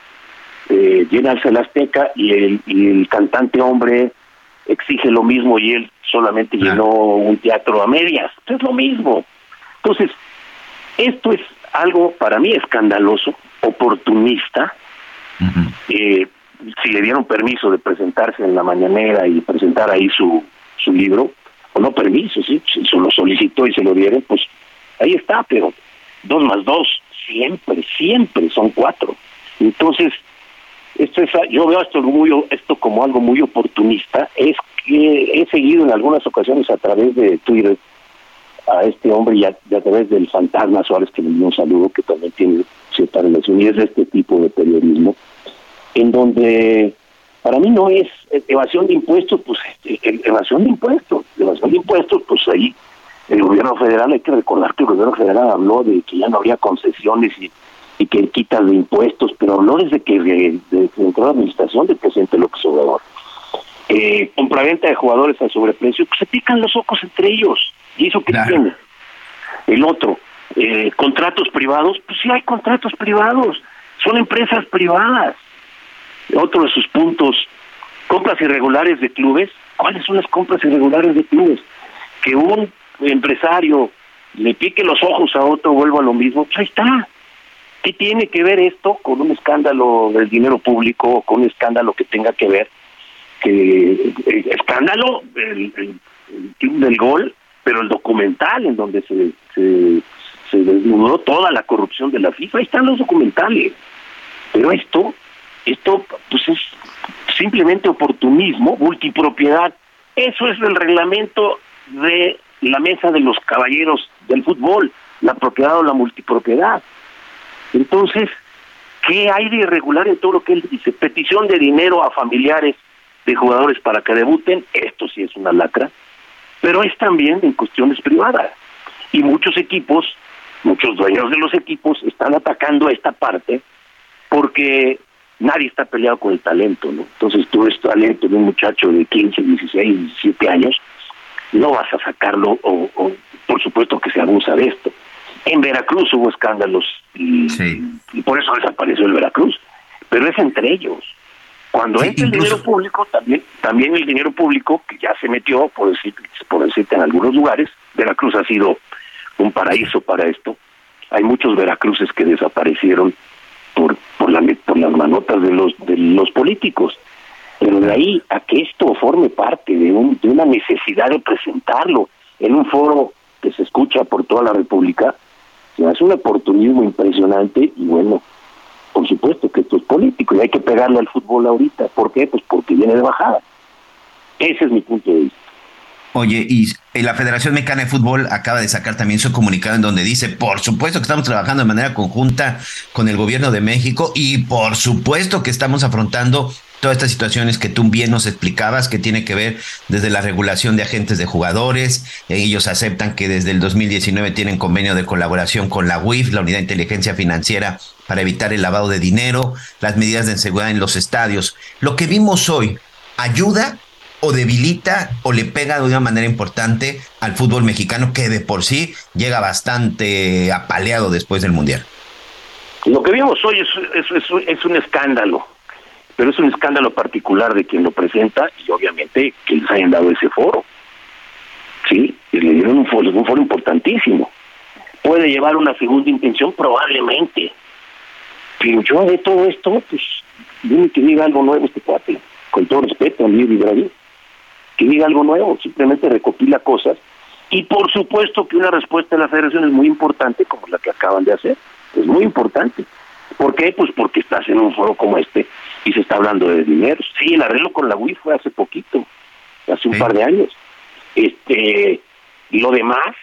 Eh, llenarse la azteca y el, y el cantante hombre exige lo mismo y él solamente llenó un teatro a medias. Es lo mismo. Entonces, esto es algo para mí escandaloso, oportunista. eh, si le dieron permiso de presentarse en la mañanera y presentar ahí su, su libro, o no permiso, ¿sí? si se lo solicitó y se lo dieron, pues ahí está, pero dos más dos, siempre, siempre son cuatro. Entonces, esto es, yo veo esto, muy, esto como algo muy oportunista, es que he seguido en algunas ocasiones a través de Twitter a este hombre y a, través del fantasma Suárez, que le dio un saludo, que también tiene cierta relación, y es de este tipo de periodismo, en donde para mí no es evasión de impuestos, pues eh, eh, evasión de impuestos, evasión de impuestos, pues ahí el gobierno federal, hay que recordar que el gobierno federal habló de que ya no habría concesiones y y que quitan de impuestos, pero no desde que de, entró la administración del presidente López Obrador. Eh, compraventa de jugadores a sobreprecio, pues se pican los ojos entre ellos. ¿Y eso qué tiene? El otro, eh, contratos privados, pues sí hay contratos privados, son empresas privadas. Otro de sus puntos, compras irregulares de clubes. ¿Cuáles son las compras irregulares de clubes? Que un empresario le pique los ojos a otro, vuelva a lo mismo, pues ahí está ¿Qué tiene que ver esto con un escándalo del dinero público, con un escándalo que tenga que ver? que el escándalo el, club del gol, pero el documental en donde se, se, se desnudó toda la corrupción de la FIFA, ahí están los documentales. Pero esto, esto pues es simplemente oportunismo, multipropiedad. Eso es el reglamento de la mesa de los caballeros del fútbol, la propiedad o la multipropiedad. Entonces, ¿qué hay de irregular en todo lo que él dice? Petición de dinero a familiares de jugadores para que debuten, esto sí es una lacra, pero es también en cuestiones privadas. Y muchos equipos, muchos dueños de los equipos están atacando esta parte porque nadie está peleado con el talento, ¿no? Entonces tú ves talento de un muchacho de 15, 16, 17 años, no vas a sacarlo o, o por supuesto que se abusa de esto. En Veracruz hubo escándalos y, por eso desapareció el Veracruz. Pero es entre ellos. Cuando entra el dinero público, también también el dinero público, que ya se metió, por, decir, por decirte, en algunos lugares, Veracruz ha sido un paraíso para esto. Hay muchos Veracruces que desaparecieron por, por, la, por las manotas de los, de los políticos. Pero de ahí a que esto forme parte de, un, de una necesidad de presentarlo en un foro que se escucha por toda la República, es un oportunismo impresionante y bueno, por supuesto que esto es político y hay que pegarle al fútbol ahorita. ¿Por qué? Pues porque viene de bajada. Ese es mi punto de vista. Oye, y la Federación Mexicana de Fútbol acaba de sacar también su comunicado en donde dice, por supuesto que estamos trabajando de manera conjunta con el gobierno de México y por supuesto que estamos afrontando todas estas situaciones que tú bien nos explicabas, que tiene que ver desde la regulación de agentes de jugadores. Ellos aceptan que desde el 2019 tienen convenio de colaboración con la UIF, la Unidad de Inteligencia Financiera, para evitar el lavado de dinero, las medidas de seguridad en los estadios. Lo que vimos hoy, ¿ayuda o debilita o le pega de una manera importante al fútbol mexicano que de por sí llega bastante apaleado después del Mundial? Lo que vimos hoy es, un escándalo pero es un escándalo particular de quien lo presenta y obviamente que les hayan dado ese foro. Sí, y le dieron un foro, un foro importantísimo. Puede llevar una segunda intención, probablemente. Pero yo de todo esto, pues, dime que diga algo nuevo este cuate, con todo respeto a mí y que diga algo nuevo, simplemente recopila cosas. Y por supuesto que una respuesta de la federación es muy importante, como la que acaban de hacer, es muy importante. ¿Por qué? Pues porque estás en un foro como este y se está hablando de dinero. Sí, el arreglo con la UI fue hace poquito, hace un par de años. Este, lo demás,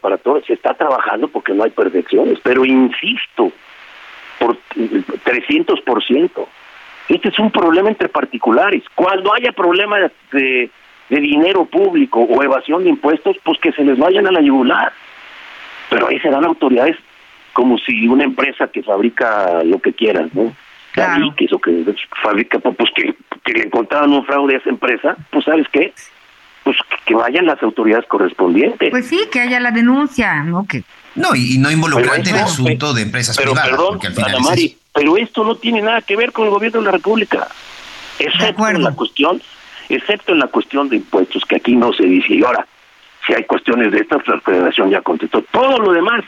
para todos, se está trabajando porque no hay perfecciones, pero insisto, por 300%. Este es un problema entre particulares. Cuando haya problemas de, de dinero público o evasión de impuestos, pues que se les vayan a la yugular. Pero ahí serán autoridades como si una empresa que fabrica lo que quieran, ¿no? Claro. Que eso que fabrica, pues que, que le encontraban un fraude a esa empresa, pues ¿sabes qué? Pues que vayan las autoridades correspondientes. Pues sí, que haya la denuncia, ¿no? Que no, y no involucrante en el asunto de empresas pero, privadas. Perdón, Ana Mari, pero esto no tiene nada que ver con el gobierno de la República. Excepto en la cuestión, excepto en la cuestión de impuestos, que aquí no se dice. Y ahora, si hay cuestiones de esta, la federación ya contestó. Todo lo demás,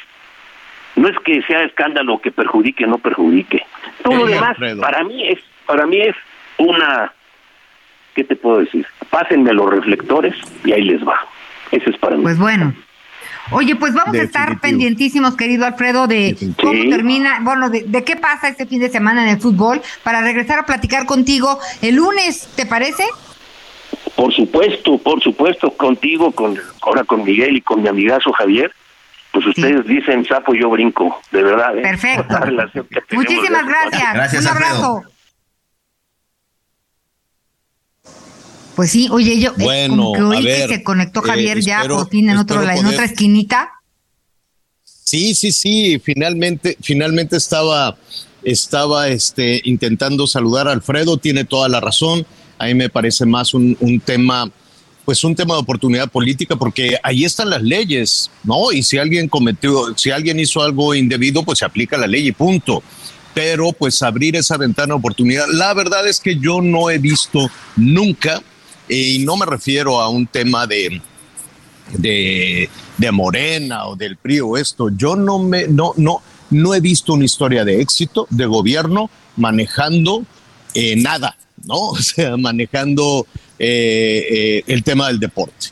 no es que sea escándalo que perjudique o no perjudique. Todo lo demás, para mí es, para mí es una, ¿qué te puedo decir? Pásenme los reflectores y ahí les va. Ese es para mí. Pues bueno, Oye, pues vamos a estar pendientísimos, querido Alfredo, de cómo termina, bueno, de, qué pasa este fin de semana en el fútbol, para regresar a platicar contigo el lunes, ¿te parece? Por supuesto, por supuesto, contigo, con ahora con Miguel y con mi amigazo Javier. Pues ustedes dicen sapo, yo brinco, de verdad. ¿eh? Perfecto. Muchísimas gracias. gracias. Un abrazo. Pues sí, oye, yo bueno, como que oí que se conectó eh, Javier ya por fin en, otro, en otra esquinita. Sí, sí, sí, finalmente, finalmente estaba, estaba este, intentando saludar a Alfredo, tiene toda la razón. A mí me parece más un, tema, pues un tema de oportunidad política, porque ahí están las leyes, ¿no? Y si alguien cometió, si alguien hizo algo indebido, pues se aplica la ley y punto pero pues abrir esa ventana de oportunidad. La verdad es que yo no he visto nunca y no me refiero a un tema de, de, Morena o del PRI o esto. Yo no me, no, no, no he visto una historia de éxito de gobierno manejando eh, nada, ¿no? O sea, manejando eh, eh, el tema del deporte.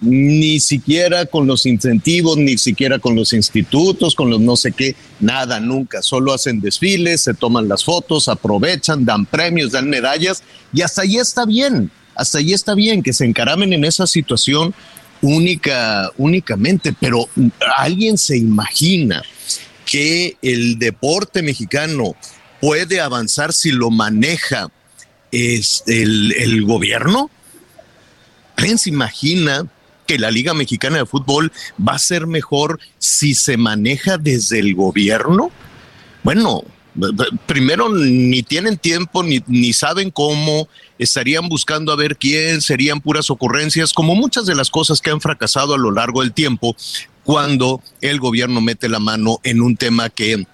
Ni siquiera con los incentivos, ni siquiera con los institutos, con los no sé qué, nada, nunca. Solo hacen desfiles, se toman las fotos, aprovechan, dan premios, dan medallas y hasta ahí está bien hasta ahí está bien que se encaramen en esa situación única, únicamente, pero alguien se imagina que el deporte mexicano puede avanzar si lo maneja es el, el gobierno. ¿Alguien se imagina que la Liga Mexicana de Fútbol va a ser mejor si se maneja desde el gobierno? Bueno, primero ni tienen tiempo ni, ni saben cómo, estarían buscando a ver quién, serían puras ocurrencias, como muchas de las cosas que han fracasado a lo largo del tiempo cuando el gobierno mete la mano en un tema que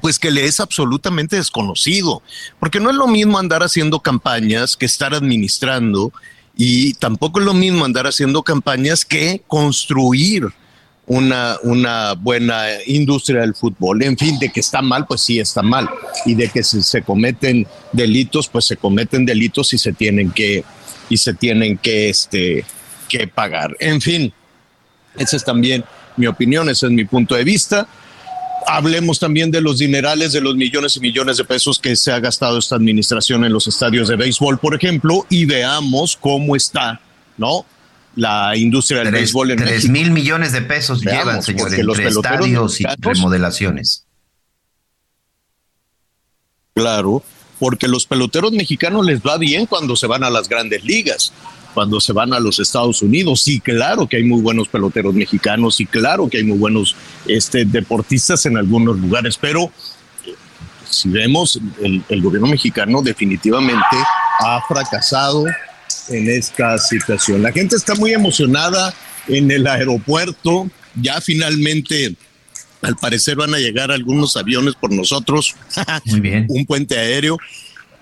pues que le es absolutamente desconocido, porque no es lo mismo andar haciendo campañas que estar administrando y tampoco es lo mismo andar haciendo campañas que construir una, una buena industria del fútbol. En fin, de que está mal, pues sí está mal. Y de que si se cometen delitos, pues se cometen delitos y se tienen que, y se tienen que, este, que pagar. En fin, esa es también mi opinión, ese es mi punto de vista. Hablemos también de los dinerales, de los millones y millones de pesos que se ha gastado esta administración en los estadios de béisbol, por ejemplo, y veamos cómo está, ¿no? la industria del béisbol en Tres mil millones de pesos llevan, señor, entre estadios y remodelaciones. Claro, porque los peloteros mexicanos les va bien cuando se van a las grandes ligas, cuando se van a los Estados Unidos. Sí, claro que hay muy buenos peloteros mexicanos y claro que hay muy buenos este, deportistas en algunos lugares, pero si vemos, el gobierno mexicano definitivamente ha fracasado en esta situación. La gente está muy emocionada en el aeropuerto. Ya finalmente, al parecer, van a llegar algunos aviones por nosotros. Muy bien. Un puente aéreo.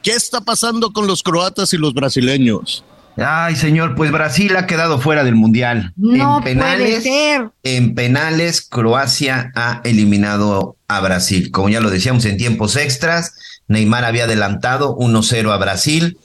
¿Qué está pasando con los croatas y los brasileños? Ay, señor, pues Brasil ha quedado fuera del Mundial. No en penales, puede ser. En penales, Croacia ha eliminado a Brasil. Como ya lo decíamos en tiempos extras, Neymar había adelantado 1-0 a Brasil.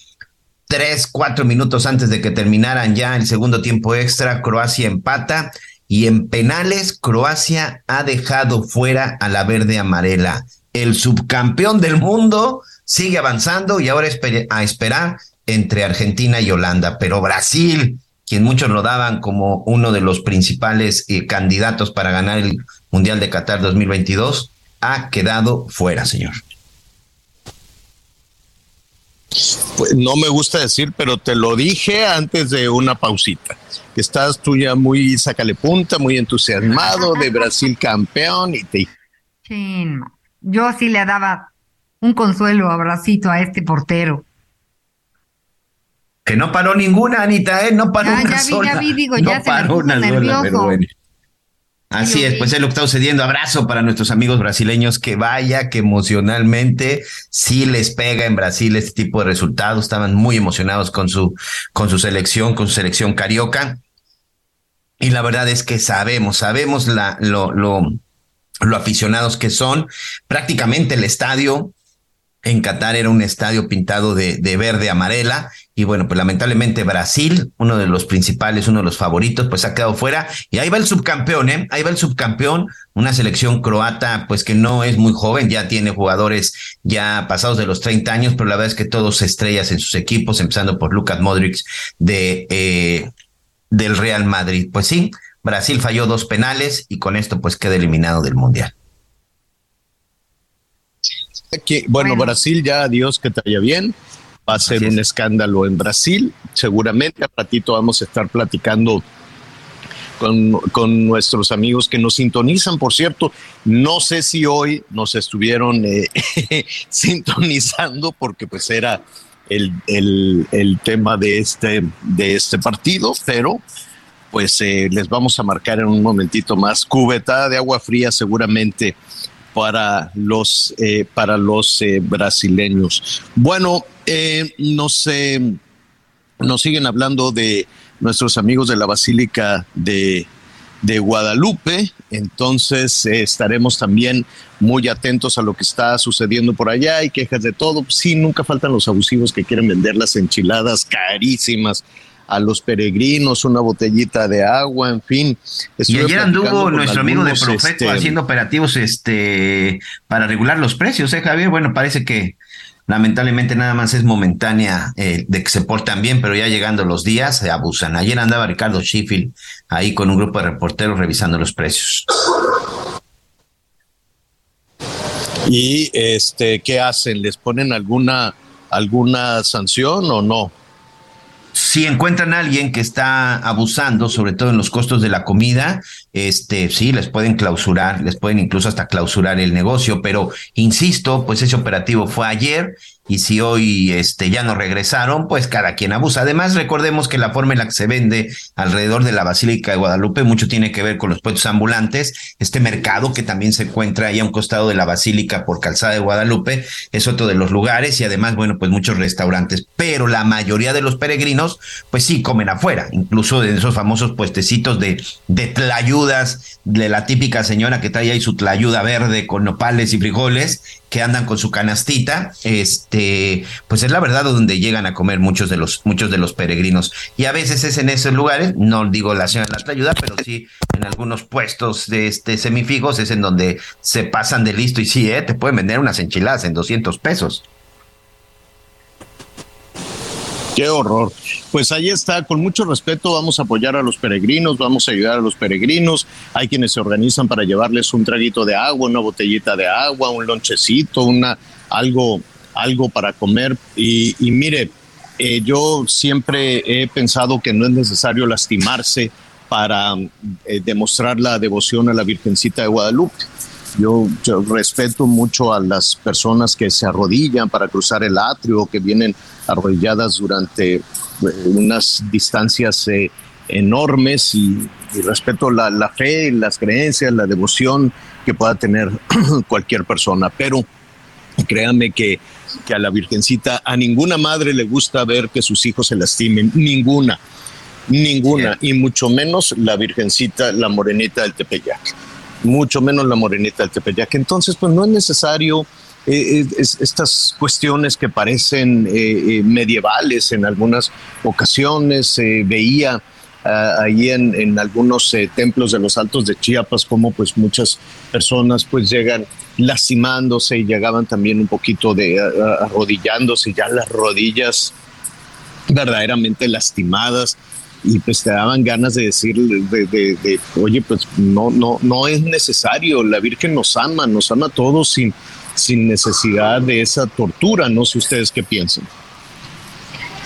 Tres, cuatro minutos antes de que terminaran ya el segundo tiempo extra, Croacia empata. Y en penales, Croacia ha dejado fuera a la verde amarela. El subcampeón del mundo sigue avanzando y ahora a esperar entre Argentina y Holanda, pero Brasil, quien muchos lo daban como uno de los principales eh, candidatos para ganar el Mundial de Qatar 2022, ha quedado fuera, señor. Pues no me gusta decir, pero te lo dije antes de una pausita. Que estás tú ya muy sacale punta, muy entusiasmado de Brasil campeón y te. Yo sí le daba un consuelo, abracito a este portero. Que no paró ninguna, Anita, ¿eh? No paró una sola. Ya vi, digo, no ya paró una sola, pero bueno. Así es, pues es lo que está sucediendo. Abrazo para nuestros amigos brasileños. Que vaya, que emocionalmente sí les pega en Brasil este tipo de resultados. Estaban muy emocionados con su, con su selección, con su selección carioca. Y la verdad es que sabemos, sabemos la, lo, lo, lo aficionados que son. Prácticamente el estadio en Qatar era un estadio pintado de, de, verde amarela y bueno, pues lamentablemente Brasil, uno de los principales, uno de los favoritos, pues ha quedado fuera y ahí va el subcampeón, ¿eh? Ahí va el subcampeón, una selección croata pues que no es muy joven, ya tiene jugadores ya pasados de los 30 años, pero la verdad es que todos estrellas en sus equipos, empezando por Lucas Modric de, eh, del Real Madrid. Pues sí, Brasil falló dos penales y con esto pues queda eliminado del Mundial. Que, bueno, Brasil ya, Dios que te vaya bien. Va a ser un escándalo en Brasil. Seguramente a ratito vamos a estar platicando con, con, nuestros amigos que nos sintonizan. Por cierto, no sé si hoy nos estuvieron eh, sintonizando porque pues era el, el, el, tema de este, de este partido, pero pues eh, les vamos a marcar en un momentito más. Cubeta de agua fría seguramente para los, eh, para los eh, brasileños. Bueno, eh, nos, nos siguen hablando de nuestros amigos de la Basílica de, de Guadalupe, entonces estaremos también muy atentos a lo que está sucediendo por allá. Hay quejas de todo. Sí, nunca faltan los abusivos que quieren vender las enchiladas carísimas a los peregrinos, una botellita de agua, en fin. y ayer anduvo nuestro amigo de Profeco este, haciendo operativos este para regular los precios, ¿eh, Javier? Bueno, parece que lamentablemente nada más es momentánea eh, de que se portan bien, pero ya llegando los días se abusan. Ayer andaba Ricardo Sheffield ahí con un grupo de reporteros revisando los precios. ¿Y este qué hacen? ¿Les ponen alguna alguna sanción o no? Si encuentran a alguien que está abusando, sobre todo en los costos de la comida, este, sí, les pueden clausurar, les pueden incluso hasta clausurar el negocio, pero insisto, pues ese operativo fue ayer y si hoy este, ya no regresaron, pues cada quien abusa. Además, recordemos que la forma en la que se vende alrededor de la Basílica de Guadalupe mucho tiene que ver con los puestos ambulantes. Este mercado que también se encuentra ahí a un costado de la Basílica por Calzada de Guadalupe es otro de los lugares y además, bueno, pues muchos restaurantes. Pero la mayoría de los peregrinos, pues sí, comen afuera, incluso de esos famosos puestecitos de, de de la típica señora que trae ahí su tlayuda verde con nopales y frijoles que andan con su canastita, este, pues es la verdad donde llegan a comer muchos de los, muchos de los peregrinos. Y a veces es en esos lugares, no digo la señora la ayuda, pero sí en algunos puestos de este semifijos es en donde se pasan de listo y sí, eh, te pueden vender unas enchiladas en 200 pesos. Qué horror. Pues ahí está, con mucho respeto vamos a apoyar a los peregrinos, vamos a ayudar a los peregrinos. Hay quienes se organizan para llevarles un traguito de agua, una botellita de agua, un lonchecito, una algo algo para comer y, mire, eh, yo siempre he pensado que no es necesario lastimarse para eh, demostrar la devoción a la Virgencita de Guadalupe. Yo, respeto mucho a las personas que se arrodillan para cruzar el atrio, que vienen arrodilladas durante eh, unas distancias eh, enormes y, respeto la, la, fe, las creencias, la devoción que pueda tener cualquier persona. Pero Créame que, que a la Virgencita, a ninguna madre le gusta ver que sus hijos se lastimen, ninguna, ninguna, y mucho menos la Virgencita, la morenita del Tepeyac, mucho menos la morenita del Tepeyac. Entonces, pues no es necesario eh, eh, estas cuestiones que parecen eh, medievales en algunas ocasiones. veía ah, ahí en, en algunos templos de los altos de Chiapas como pues muchas personas pues llegan lastimándose y llegaban también un poquito de arrodillándose ya las rodillas verdaderamente lastimadas y pues te daban ganas de decir de, de, oye pues no no no es necesario la Virgen nos ama nos ama a todos sin sin necesidad de esa tortura. No sé ustedes qué piensan.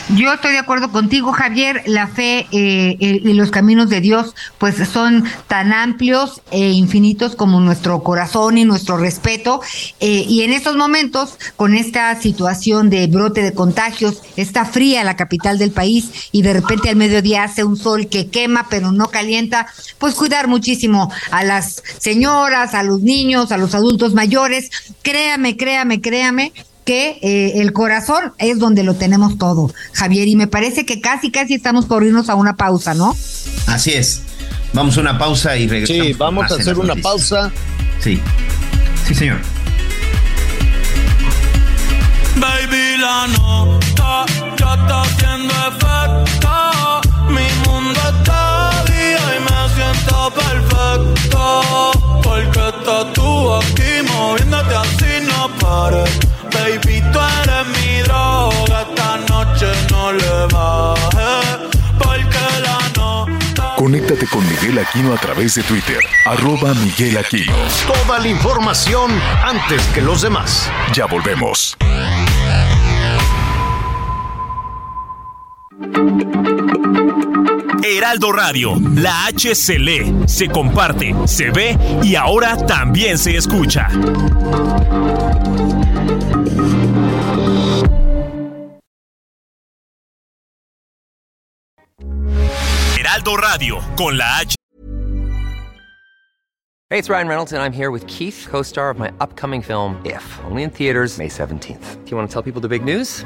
Yo estoy de acuerdo contigo, Javier. La fe eh, y los caminos de Dios, pues son tan amplios e infinitos como nuestro corazón y nuestro respeto. Eh, y en estos momentos, con esta situación de brote de contagios, está fría la capital del país y de repente al mediodía hace un sol que quema pero no calienta, pues cuidar muchísimo a las señoras, a los niños, a los adultos mayores. Créame, créame, créame que eh, el corazón es donde lo tenemos todo, Javier, y me parece que casi, casi estamos por irnos a una pausa, ¿no? Así es. Vamos a una pausa y regresamos. Sí, vamos a hacer una pausa. Sí. Sí, señor. Baby, la nota ya está haciendo efecto. Mi mundo está siento perfecto. Porque estás tú aquí moviéndote así, no pares Baby, tú eres mi droga. Esta noche no le baje. Porque la nota. Conéctate con Miguel Aquino a través de Twitter. Arroba Miguel Aquino. Toda la información antes que los demás. Ya volvemos. Heraldo Radio, la H se lee, se comparte, se ve y ahora también se escucha. Heraldo Radio con la H. Hey, it's Ryan Reynolds and I'm here with Keith, co-star of my upcoming film If, only in theaters May 17th. Do you want to tell people the big news?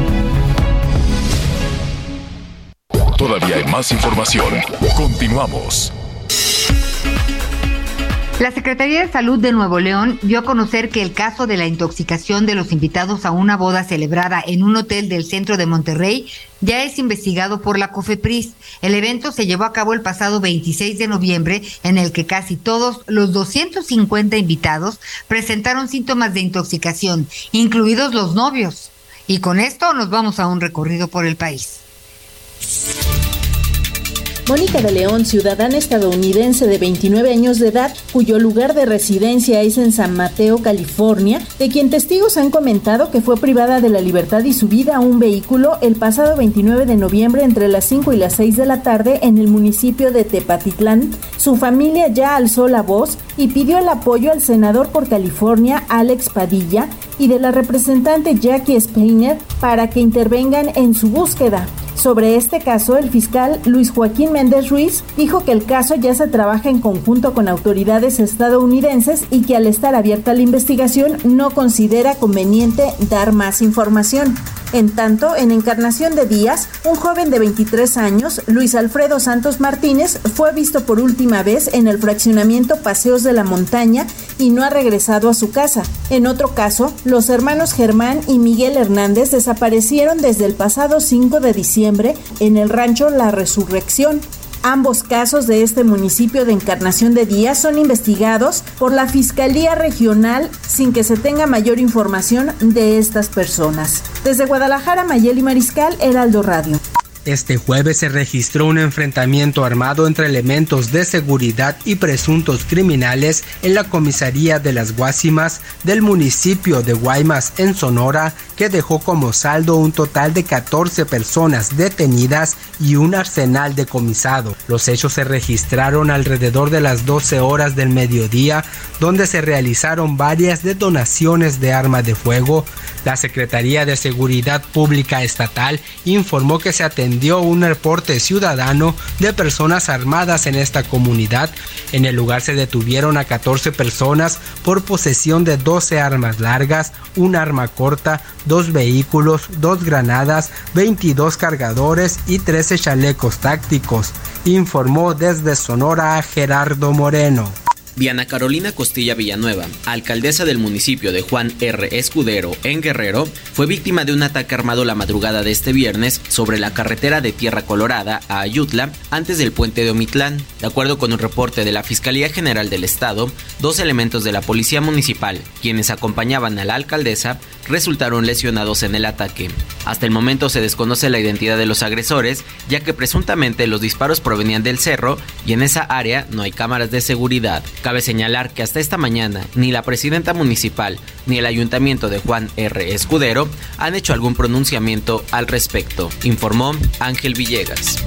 Todavía hay más información. Continuamos. La Secretaría de Salud de Nuevo León dio a conocer que el caso de la intoxicación de los invitados a una boda celebrada en un hotel del centro de Monterrey ya es investigado por la COFEPRIS. El evento se llevó a cabo el pasado 26 de noviembre, en el que casi todos los 250 invitados presentaron síntomas de intoxicación, incluidos los novios. Y con esto nos vamos a un recorrido por el país. Mónica de León, ciudadana estadounidense de 29 años de edad, cuyo lugar de residencia es en San Mateo, California, de quien testigos han comentado que fue privada de la libertad y subida a un vehículo el pasado 29 de noviembre entre las 5 y las 6 de la tarde en el municipio de Tepatitlán. Su familia ya alzó la voz y pidió el apoyo al senador por California, Alex Padilla, y de la representante Jackie Speiner para que intervengan en su búsqueda. Sobre este caso, el fiscal Luis Joaquín Méndez Ruiz dijo que el caso ya se trabaja en conjunto con autoridades estadounidenses y que al estar abierta la investigación no considera conveniente dar más información. En tanto, en Encarnación de Díaz, un joven de 23 años, Luis Alfredo Santos Martínez, fue visto por última vez en el fraccionamiento Paseos de la Montaña y no ha regresado a su casa. En otro caso, los hermanos Germán y Miguel Hernández desaparecieron desde el pasado 5 de diciembre en el rancho La Resurrección. Ambos casos de este municipio de Encarnación de Díaz son investigados por la Fiscalía Regional sin que se tenga mayor información de estas personas. Desde Guadalajara, Mayeli Mariscal, Heraldo Radio. Este jueves se registró un enfrentamiento armado entre elementos de seguridad y presuntos criminales en la comisaría de las Guásimas del municipio de Guaymas en Sonora que dejó como saldo un total de 14 personas detenidas y un arsenal decomisado. Los hechos se registraron alrededor de las 12 horas del mediodía donde se realizaron varias detonaciones de armas de fuego. La Secretaría de Seguridad Pública Estatal informó que se atendió dio un reporte ciudadano de personas armadas en esta comunidad. En el lugar se detuvieron a 14 personas por posesión de 12 armas largas, un arma corta, dos vehículos, dos granadas, 22 cargadores y 13 chalecos tácticos, informó desde Sonora Gerardo Moreno. Diana Carolina Costilla Villanueva, alcaldesa del municipio de Juan R. Escudero, en Guerrero, fue víctima de un ataque armado la madrugada de este viernes sobre la carretera de Tierra Colorada a Ayutla, antes del puente de Omitlán. De acuerdo con un reporte de la Fiscalía General del Estado, dos elementos de la Policía Municipal, quienes acompañaban a la alcaldesa, resultaron lesionados en el ataque. Hasta el momento se desconoce la identidad de los agresores, ya que presuntamente los disparos provenían del cerro y en esa área no hay cámaras de seguridad. Cabe señalar que hasta esta mañana ni la presidenta municipal ni el ayuntamiento de Juan R. Escudero han hecho algún pronunciamiento al respecto, informó Ángel Villegas.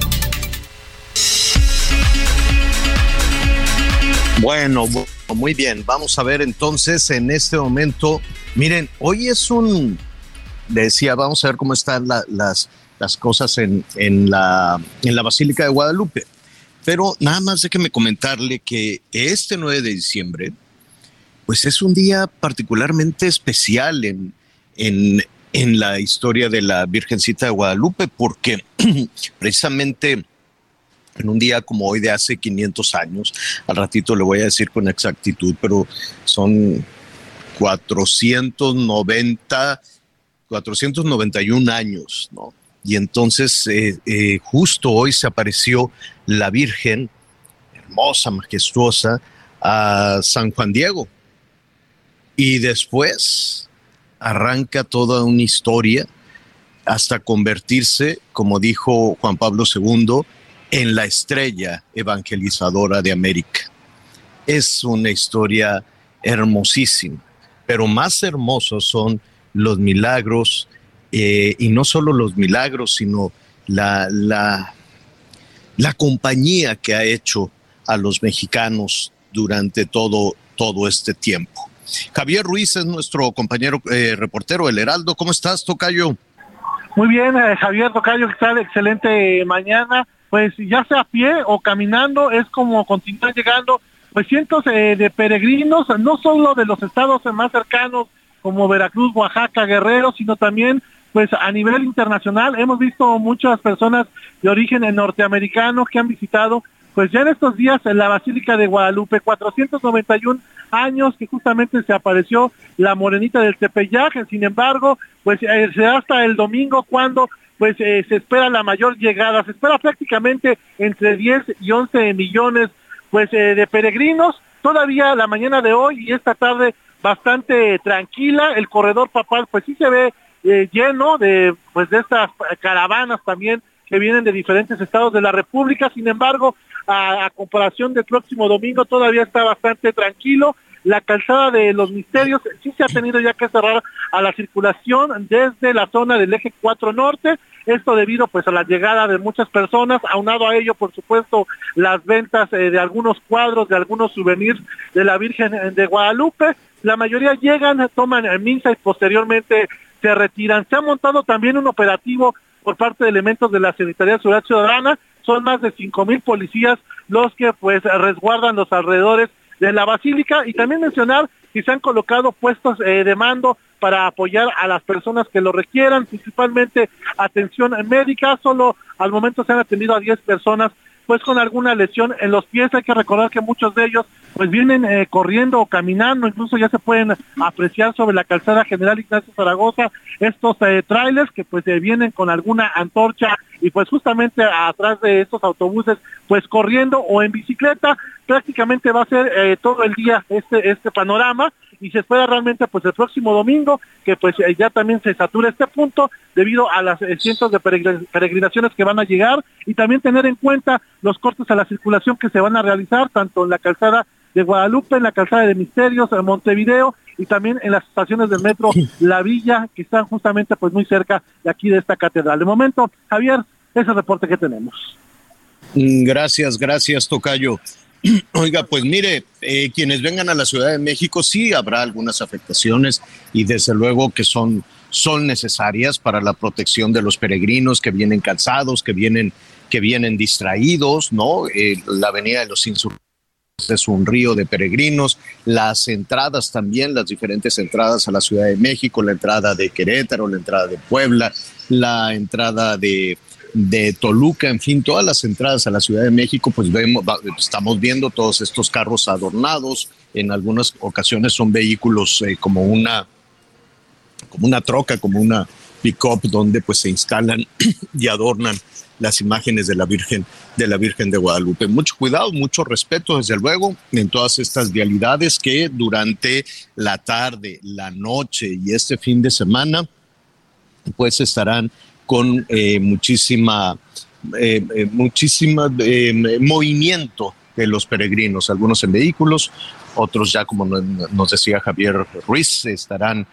Bueno, muy bien, vamos a ver entonces en este momento, miren, hoy es un, decía, vamos a ver cómo están las, las cosas en, en, la, en la Basílica de Guadalupe. Pero nada más déjeme comentarle que este 9 de diciembre, pues es un día particularmente especial en, en, en la historia de la Virgencita de Guadalupe, porque precisamente en un día como hoy de hace 500 años, al ratito le voy a decir con exactitud, pero son 490, 491 años, ¿no? Y entonces eh, eh, justo hoy se apareció la Virgen, hermosa, majestuosa, a San Juan Diego. Y después arranca toda una historia hasta convertirse, como dijo Juan Pablo II, en la estrella evangelizadora de América. Es una historia hermosísima, pero más hermosos son los milagros eh, y no solo los milagros, sino la, la, compañía que ha hecho a los mexicanos durante todo, todo este tiempo. Javier Ruiz es nuestro compañero eh, reportero El Heraldo. ¿Cómo estás, Tocayo? Muy bien, eh, Javier Tocayo, ¿qué tal? Excelente mañana. Pues ya sea a pie o caminando, es como continuar llegando pues cientos de peregrinos, no solo de los estados más cercanos como Veracruz, Oaxaca, Guerrero, sino también pues a nivel internacional hemos visto muchas personas de origen norteamericano que han visitado pues ya en estos días en la Basílica de Guadalupe, 491 años que justamente se apareció la morenita del Tepeyac, sin embargo, pues eh, será hasta el domingo cuando pues eh, se espera la mayor llegada, se espera prácticamente entre 10 y 11 millones pues eh, de peregrinos, todavía la mañana de hoy y esta tarde bastante tranquila, el corredor papal pues sí se ve eh, lleno de pues de estas caravanas también que vienen de diferentes estados de la República. Sin embargo, a, comparación del próximo domingo todavía está bastante tranquilo. La calzada de los misterios sí se ha tenido ya que cerrar a la circulación desde la zona del eje 4 norte. Esto debido pues a la llegada de muchas personas, aunado a ello por supuesto las ventas eh, de algunos cuadros, de algunos souvenirs de la Virgen de Guadalupe. La mayoría llegan, toman misa y posteriormente se retiran. Se ha montado también un operativo por parte de elementos de la Secretaría de Seguridad Ciudadana. Son más de cinco mil policías los que pues resguardan los alrededores de la basílica y también mencionar que se han colocado puestos eh, de mando para apoyar a las personas que lo requieran, principalmente atención médica. Solo al momento se han atendido a 10 personas pues con alguna lesión en los pies. Hay que recordar que muchos de ellos pues vienen eh, corriendo o caminando, incluso ya se pueden apreciar sobre la calzada General Ignacio Zaragoza estos eh, trailers que pues eh, vienen con alguna antorcha y pues justamente atrás de estos autobuses pues corriendo o en bicicleta. Prácticamente va a ser todo el día este este panorama y se espera realmente pues el próximo domingo que pues eh, ya también se satura este punto debido a las eh, cientos de peregrinaciones que van a llegar y también tener en cuenta los cortes a la circulación que se van a realizar tanto en la calzada de Guadalupe, en la calzada de Misterios, en Montevideo y también en las estaciones del metro La Villa, que están justamente pues muy cerca de aquí de esta catedral. De momento, Javier, ese reporte que tenemos. Mm, gracias, gracias, Tocayo. Oiga, pues mire, eh, quienes vengan a la Ciudad de México sí habrá algunas afectaciones y desde luego que son, son necesarias para la protección de los peregrinos que vienen cansados, que vienen, que vienen distraídos, ¿no? Eh, la Avenida de los Insurgentes es un río de peregrinos, las entradas también, las diferentes entradas a la Ciudad de México, la entrada de Querétaro, la entrada de Puebla, la entrada de, de Toluca, en fin, todas las entradas a la Ciudad de México, pues vemos, estamos viendo todos estos carros adornados, en algunas ocasiones son vehículos eh, como una como una troca, como una pick-up donde pues se instalan y adornan las imágenes de la Virgen de la Virgen de Guadalupe. Mucho cuidado, mucho respeto, desde luego, en todas estas vialidades que durante la tarde, la noche y este fin de semana, pues estarán con eh, muchísima, eh, eh, movimiento de los peregrinos, algunos en vehículos, otros ya, como nos decía Javier Ruiz, estarán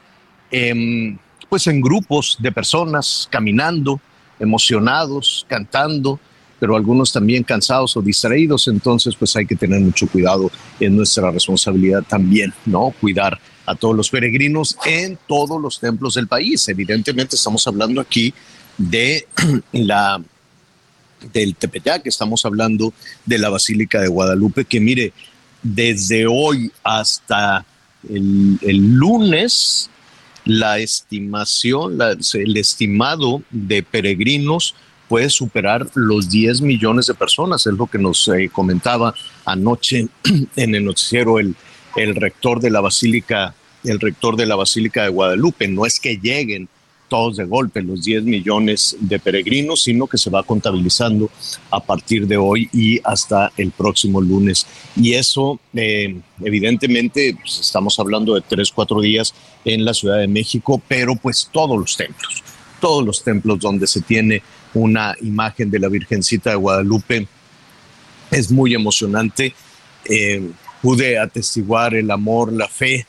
pues en grupos de personas caminando, emocionados, cantando, pero algunos también cansados o distraídos, entonces pues hay que tener mucho cuidado, en nuestra responsabilidad también, ¿no? Cuidar a todos los peregrinos en todos los templos del país. Evidentemente estamos hablando aquí de la del Tepeyac, estamos hablando de la Basílica de Guadalupe, que mire, desde hoy hasta el, lunes la estimación, el estimado de peregrinos puede superar los 10 millones de personas, es lo que nos eh, comentaba anoche en el noticiero el, el rector de la Basílica, el rector de la Basílica de Guadalupe. No es que lleguen todos de golpe los 10 millones de peregrinos, sino que se va contabilizando a partir de hoy y hasta el próximo lunes. Y eso, eh, evidentemente, pues, estamos hablando de tres, cuatro días en la Ciudad de México, pero pues todos los templos, todos los templos donde se tiene una imagen de la Virgencita de Guadalupe, es muy emocionante. Eh, pude atestiguar el amor, la fe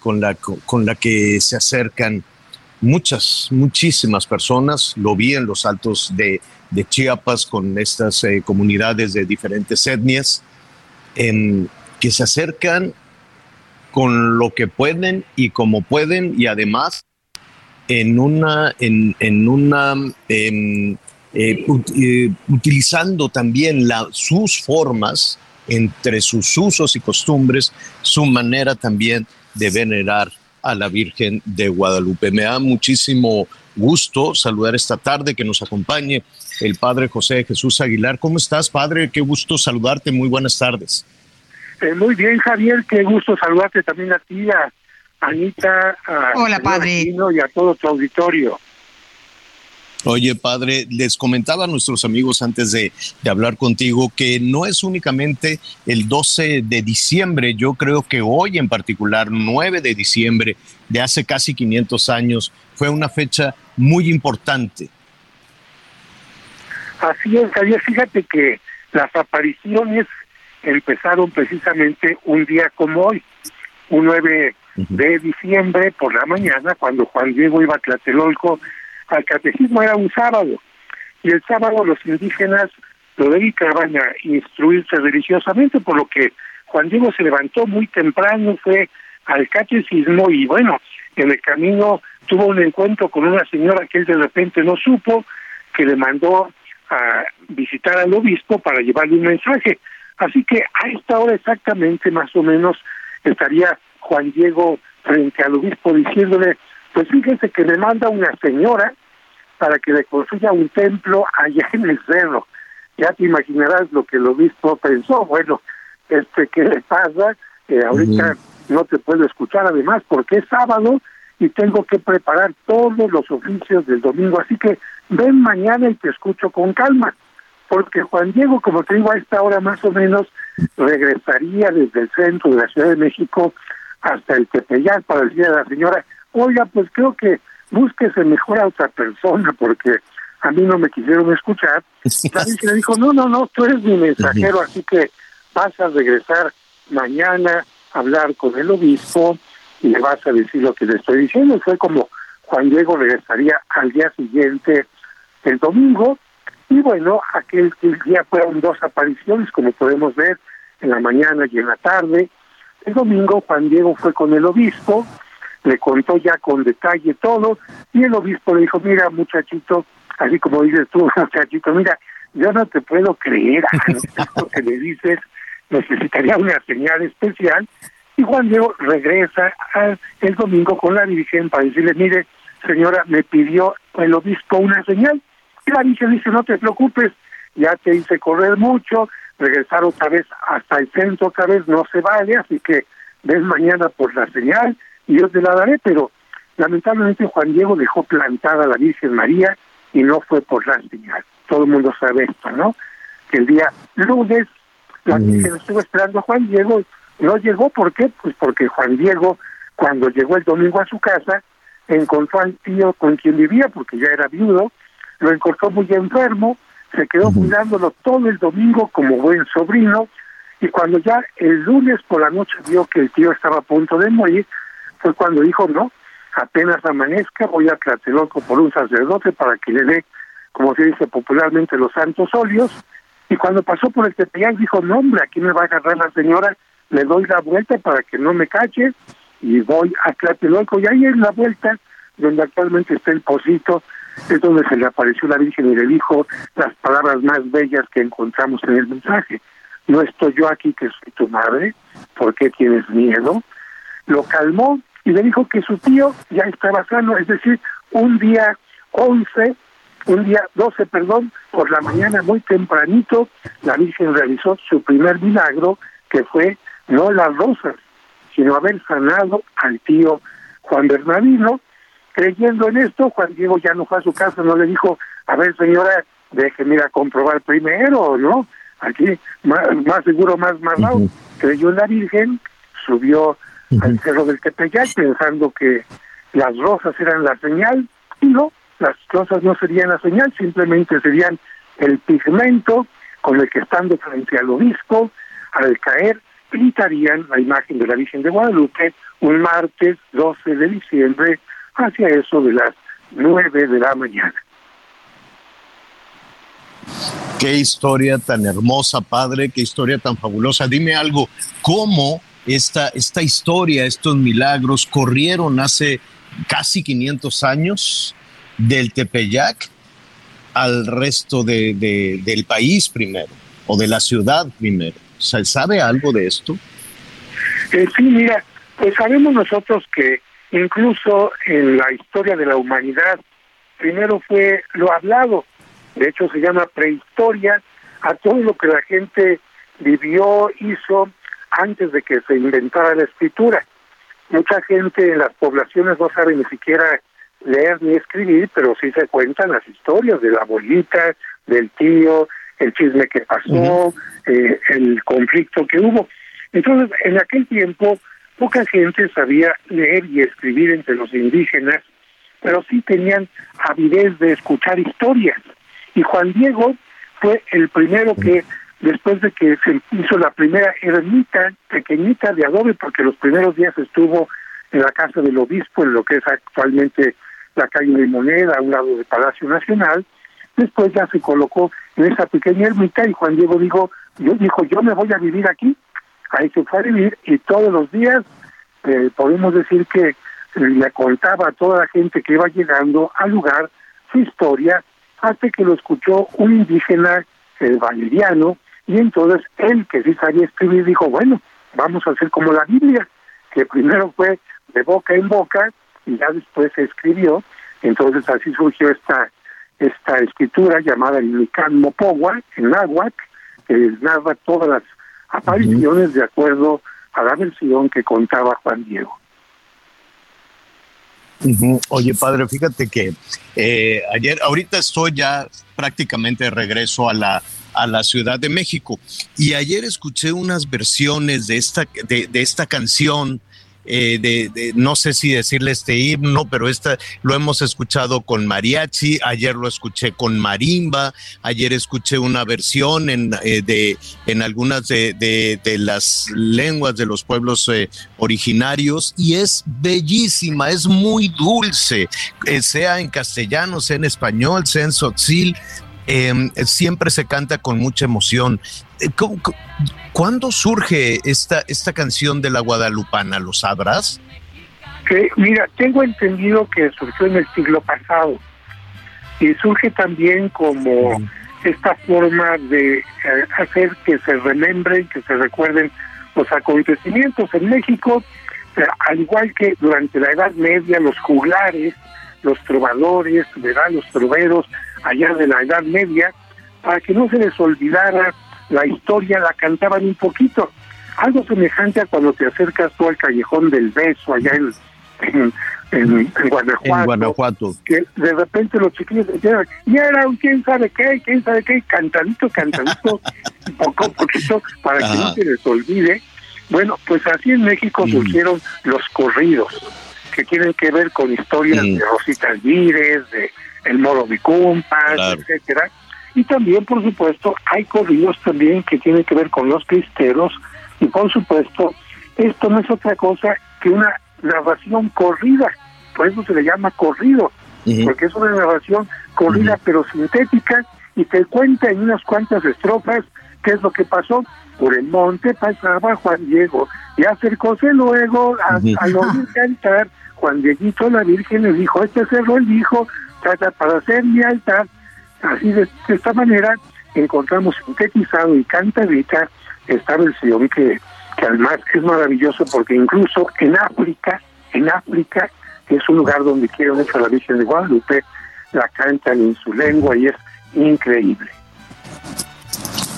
con la, con la que se acercan muchas, muchísimas personas. Lo vi en los altos de, Chiapas con estas eh, comunidades de diferentes etnias que se acercan con lo que pueden y como pueden y además en una, en, una em, eh, eh, utilizando también sus formas entre sus usos y costumbres, su manera también de venerar a la Virgen de Guadalupe. Me da muchísimo gusto saludar esta tarde que nos acompañe el Padre José Jesús Aguilar. ¿Cómo estás, Padre? Qué gusto saludarte. Muy buenas tardes. Eh, muy bien, Javier. Qué gusto saludarte también a ti, a Anita, a Hola, Padre. y a todo tu auditorio. Oye, padre, les comentaba a nuestros amigos antes de, hablar contigo que no es únicamente el 12 de diciembre, yo creo que hoy en particular, 9 de diciembre de hace casi 500 años, fue una fecha muy importante. Así es, Javier, fíjate que las apariciones empezaron precisamente un día como hoy, un 9 de diciembre por la mañana, cuando Juan Diego iba a Tlatelolco al catecismo era un sábado y el sábado los indígenas lo dedicaban a instruirse religiosamente, por lo que Juan Diego se levantó muy temprano, fue al catecismo y bueno, en el camino tuvo un encuentro con una señora que él de repente no supo, que le mandó a visitar al obispo para llevarle un mensaje. Así que a esta hora exactamente, más o menos, estaría Juan Diego frente al obispo diciéndole, pues fíjense que le manda una señora para que le construya un templo allá en el cerro. Ya te imaginarás lo que el obispo pensó. Bueno, este, ¿qué le pasa? Que ahorita no te puedo escuchar además porque es sábado y tengo que preparar todos los oficios del domingo. Así que ven mañana y te escucho con calma. Porque Juan Diego, como te digo, a esta hora más o menos regresaría desde el centro de la Ciudad de México hasta el Tepeyac para decirle a la señora, oiga, pues creo que búsquese mejor a otra persona porque a mí no me quisieron escuchar. Virgen le dijo, no, no, no, tú eres mi mensajero, así que vas a regresar mañana a hablar con el obispo y le vas a decir lo que le estoy diciendo. Fue como Juan Diego regresaría al día siguiente, el domingo, y bueno, aquel día fueron dos apariciones, como podemos ver, en la mañana y en la tarde. El domingo Juan Diego fue con el obispo, le contó ya con detalle todo, y el obispo le dijo, mira muchachito, así como dices tú, muchachito, mira, yo no te puedo creer a lo que le dices, necesitaría una señal especial, y Juan Diego regresa el domingo con la Virgen para decirle, mire, señora, me pidió el obispo una señal. Y la Virgen dice, no te preocupes, ya te hice correr mucho, regresar otra vez hasta el centro otra vez no se vale, así que ves mañana por la señal y yo te la daré, pero lamentablemente Juan Diego dejó plantada a la Virgen María y no fue por la señal. Todo el mundo sabe esto, ¿no? Que el día lunes la Virgen estuvo esperando a Juan Diego no llegó, ¿por qué? Pues porque Juan Diego, cuando llegó el domingo a su casa, encontró al tío con quien vivía, porque ya era viudo, lo encontró muy enfermo, se quedó cuidándolo todo el domingo como buen sobrino, y cuando ya el lunes por la noche vio que el tío estaba a punto de morir, fue cuando dijo, no, apenas amanezca, voy a Tlatelolco por un sacerdote para que le dé, como se dice popularmente, los santos óleos, y cuando pasó por el Tepeyac dijo, no hombre, aquí me va a agarrar la señora le doy la vuelta para que no me cache y voy a Tlatelolco y ahí en la vuelta donde actualmente está el pocito es donde se le apareció la Virgen y le dijo las palabras más bellas que encontramos en el mensaje. No estoy yo aquí que soy tu madre, ¿por qué tienes miedo? Lo calmó y le dijo que su tío ya estaba sano, es decir, un día 11, un día 12, perdón, por la mañana muy tempranito, la Virgen realizó su primer milagro, que fue no las rosas, sino haber sanado al tío Juan Bernardino. Creyendo en esto, Juan Diego ya no fue a su casa, no le dijo, a ver señora, déjeme ir a comprobar primero, ¿no? Aquí, más, seguro, más malvado. Creyó en la Virgen, subió al cerro del Tepeyac pensando que las rosas eran la señal, y no, las rosas no serían la señal, simplemente serían el pigmento con el que estando frente al obispo, al caer, pintarían la imagen de la Virgen de Guadalupe un martes 12 de diciembre hacia eso de las 9 de la mañana. Qué historia tan hermosa, padre, qué historia tan fabulosa. Dime algo, ¿cómo esta, esta historia, estos milagros corrieron hace casi 500 años del Tepeyac al resto de, del país primero, o de la ciudad primero? ¿Se sabe algo de esto? Eh, sí, mira, pues sabemos nosotros que incluso en la historia de la humanidad, primero fue lo hablado, de hecho se llama prehistoria, a todo lo que la gente vivió, hizo antes de que se inventara la escritura. Mucha gente en las poblaciones no sabe ni siquiera leer ni escribir, pero sí se cuentan las historias de la abuelita, del tío, el chisme que pasó, eh, el conflicto que hubo. Entonces, en aquel tiempo, poca gente sabía leer y escribir entre los indígenas, pero sí tenían avidez de escuchar historias. Y Juan Diego fue el primero que, después de que se hizo la primera ermita pequeñita de adobe, porque los primeros días estuvo en la casa del obispo, en lo que es actualmente la calle de Moneda, a un lado del Palacio Nacional, después ya se colocó en esa pequeña ermita y Juan Diego dijo, yo dijo, yo me voy a vivir aquí. Ahí se fue a vivir y todos los días eh, podemos decir que eh, le contaba a toda la gente que iba llegando al lugar su historia hasta que lo escuchó un indígena el valeriano y entonces él que sí sabía escribir dijo, bueno, vamos a hacer como la Biblia, que primero fue de boca en boca y ya después se escribió, entonces así surgió esta esta escritura llamada el Mopogua, en náhuatl, que narra todas las apariciones de acuerdo a la versión que contaba Juan Diego. Oye, padre, fíjate que eh, ayer, ahorita estoy ya prácticamente de regreso a la, a la Ciudad de México. Y ayer escuché unas versiones de esta, de, de esta canción eh, de, no sé si decirle este himno, pero esta lo hemos escuchado con mariachi, ayer lo escuché con marimba, ayer escuché una versión en, eh, de, en algunas de, de, las lenguas de los pueblos eh, originarios y es bellísima, es muy dulce, sea en castellano, sea en español, sea en sotzil, em, siempre se canta con mucha emoción. ¿Cuándo surge esta, esta canción de la Guadalupana? ¿Lo sabrás? mira, tengo entendido que surgió en el siglo pasado y surge también como esta forma de eh, hacer que se remembren, que se recuerden los acontecimientos en México, eh, al igual que durante la Edad Media los juglares, los trovadores, ¿verdad? los troveros allá de la Edad Media, para que no se les olvidara la historia la cantaban un poquito. Algo semejante a cuando te acercas tú al callejón del beso allá en, en, Guanajuato, Que de repente los chiquillos decían, y era un quién sabe qué, quién sabe qué, cantadito, cantadito, poco a poquito, para que no se les olvide. Bueno, pues así en México surgieron los corridos, que tienen que ver con historias de Rosita Alvírez, de El Moro Vicumpas, etcétera y también, por supuesto, hay corridos también que tienen que ver con los cristeros. Y por supuesto, esto no es otra cosa que una narración corrida. Por eso se le llama corrido, porque es una narración corrida pero sintética y te cuenta en unas cuantas estrofas qué es lo que pasó. Por el monte pasaba Juan Diego y acercóse luego a, al oír cantar. Juan Dieguito la Virgen le dijo, este cerro el dijo, para hacer mi altar Así de, esta manera encontramos sintetizado y cantadita esta versión que, que además es maravilloso porque incluso en África, en África, que es un lugar donde quiero mucho a la Virgen de Guadalupe, la cantan en su lengua y es increíble.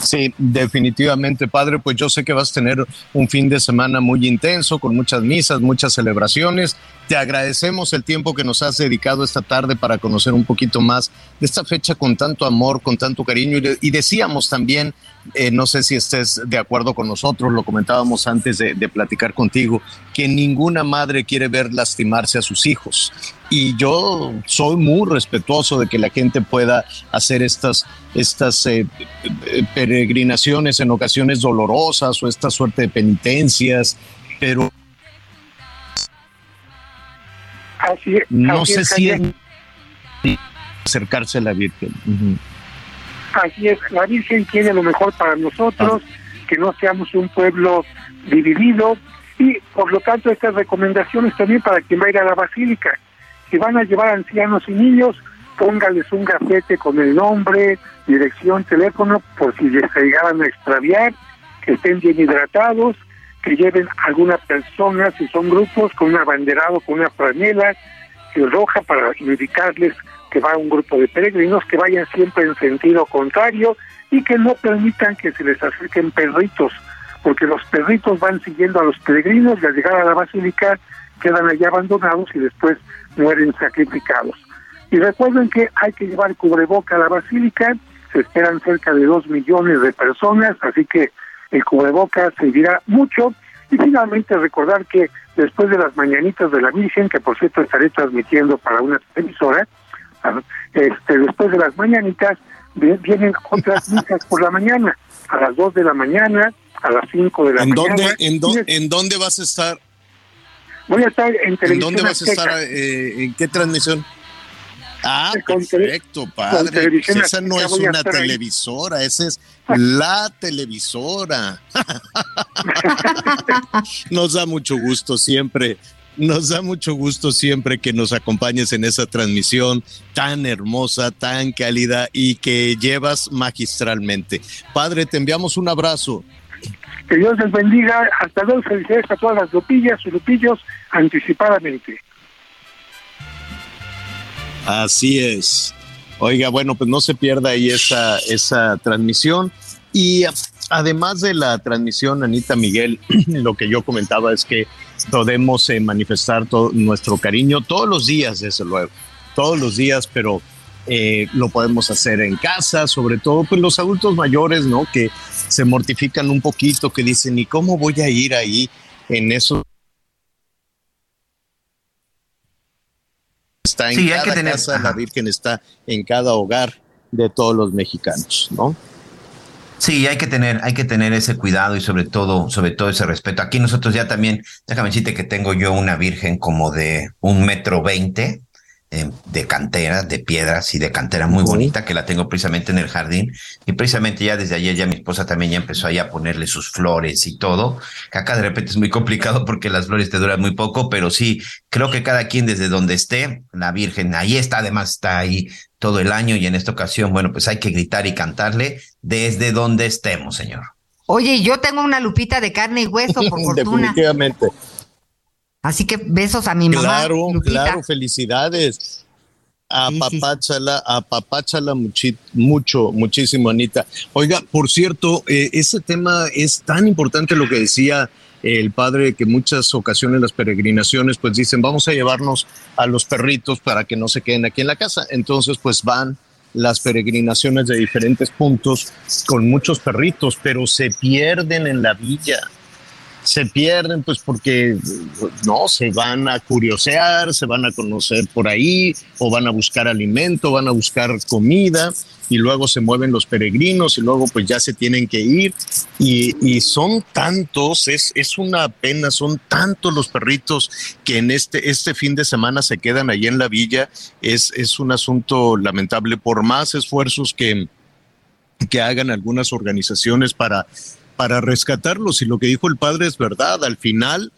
Sí, definitivamente, padre, pues yo sé que vas a tener un fin de semana muy intenso, con muchas misas, muchas celebraciones. Te agradecemos el tiempo que nos has dedicado esta tarde para conocer un poquito más de esta fecha con tanto amor, con tanto cariño. Y, decíamos también, eh, no sé si estés de acuerdo con nosotros, lo comentábamos antes de, de platicar contigo, que ninguna madre quiere ver lastimarse a sus hijos. Y yo soy muy respetuoso de que la gente pueda hacer estas, estas eh, peregrinaciones en ocasiones dolorosas o esta suerte de penitencias, pero no sé si es. acercarse a la Virgen. Así es, la Virgen tiene lo mejor para nosotros, que no seamos un pueblo dividido. Y por lo tanto estas recomendaciones también para quien va a ir a la basílica. Si van a llevar ancianos y niños, póngales un gafete con el nombre, dirección, teléfono, por si les llegaran a extraviar, que estén bien hidratados, que lleven alguna persona, si son grupos, con un abanderado, con una franela roja para indicarles que va un grupo de peregrinos, que vayan siempre en sentido contrario y que no permitan que se les acerquen perritos, porque los perritos van siguiendo a los peregrinos y al llegar a la basílica quedan allá abandonados y después mueren sacrificados. Y recuerden que hay que llevar cubreboca a la basílica, se esperan cerca de dos millones de personas, así que el cubreboca servirá mucho. Y finalmente recordar que después de las mañanitas de la Virgen, que por cierto estaré transmitiendo para una televisora, este, después de las mañanitas vienen otras misas por la mañana, a las dos de la mañana, a las cinco de la ¿En mañana. Dónde, en, ¿En dónde vas a estar? Voy a estar en televisión. ¿En dónde vas a estar? Eh, ¿En qué transmisión? Ah, perfecto, padre. esa no es una televisora, esa es la televisora. nos da mucho gusto siempre, nos da mucho gusto siempre que nos acompañes en esa transmisión tan hermosa, tan cálida y que llevas magistralmente. Padre, te enviamos un abrazo. Que Dios les bendiga. Hasta luego. Felicidades a todas las lupillas y lupillos anticipadamente. Así es. Oiga, bueno, pues no se pierda ahí esa, esa transmisión. Y Además de la transmisión, Anita Miguel, lo que yo comentaba es que podemos eh, manifestar todo nuestro cariño todos los días, desde luego, todos los días, pero eh, lo podemos hacer en casa, sobre todo pues los adultos mayores, ¿no? Que se mortifican un poquito, que dicen, ¿y cómo voy a ir ahí en eso? Está en sí, cada casa, la Virgen está en cada hogar de todos los mexicanos, ¿no? Sí, hay que tener, hay que tener ese cuidado y sobre todo, sobre todo ese respeto. Aquí nosotros ya también, déjame decirte que tengo yo una virgen como de un metro veinte, eh, de cantera, de piedras y de cantera muy bonita, que la tengo precisamente en el jardín. Y precisamente ya desde ayer ya mi esposa también ya empezó ahí a ponerle sus flores y todo. Que acá de repente es muy complicado porque las flores te duran muy poco, pero sí, creo que cada quien desde donde esté, la Virgen ahí está, además está ahí todo el año y en esta ocasión, bueno, pues hay que gritar y cantarle desde donde estemos, señor. Oye, yo tengo una lupita de carne y hueso, por fortuna. Definitivamente. Así que besos a mi mamá. Claro, claro, felicidades. A papáchala, a papáchala mucho, muchísimo, Anita. Oiga, por cierto, eh, ese tema es tan importante lo que decía el padre, que muchas ocasiones las peregrinaciones pues dicen, vamos a llevarnos a los perritos para que no se queden aquí en la casa. Entonces pues van las peregrinaciones de diferentes puntos con muchos perritos, pero se pierden en la villa se pierden pues porque no, se van a curiosear, se van a conocer por ahí o van a buscar alimento, van a buscar comida y luego se mueven los peregrinos y luego pues ya se tienen que ir. Y, son tantos, es, es una pena, son tantos los perritos que en este, este fin de semana se quedan allí en la villa, es, es un asunto lamentable. Por más esfuerzos que, que hagan algunas organizaciones para para rescatarlos. Y lo que dijo el padre es verdad. Al final,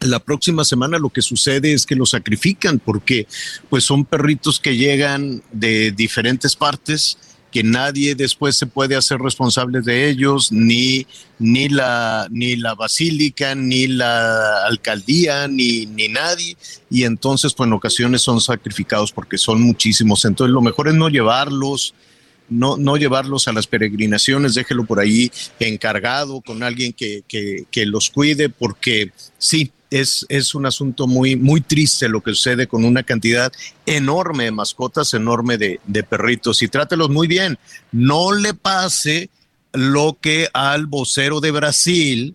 la próxima semana lo que sucede es que los sacrifican porque pues son perritos que llegan de diferentes partes que nadie después se puede hacer responsable de ellos, ni, ni, la, ni la basílica, ni la alcaldía, ni, ni nadie. Y entonces, pues en ocasiones son sacrificados porque son muchísimos. Entonces, lo mejor es no llevarlos, no, no llevarlos a las peregrinaciones, déjelo por ahí encargado con alguien que, que, los cuide, porque sí, es, es, un asunto muy, muy triste lo que sucede con una cantidad enorme de mascotas, enorme de, de perritos. Y trátelos muy bien. No le pase lo que al vocero de Brasil,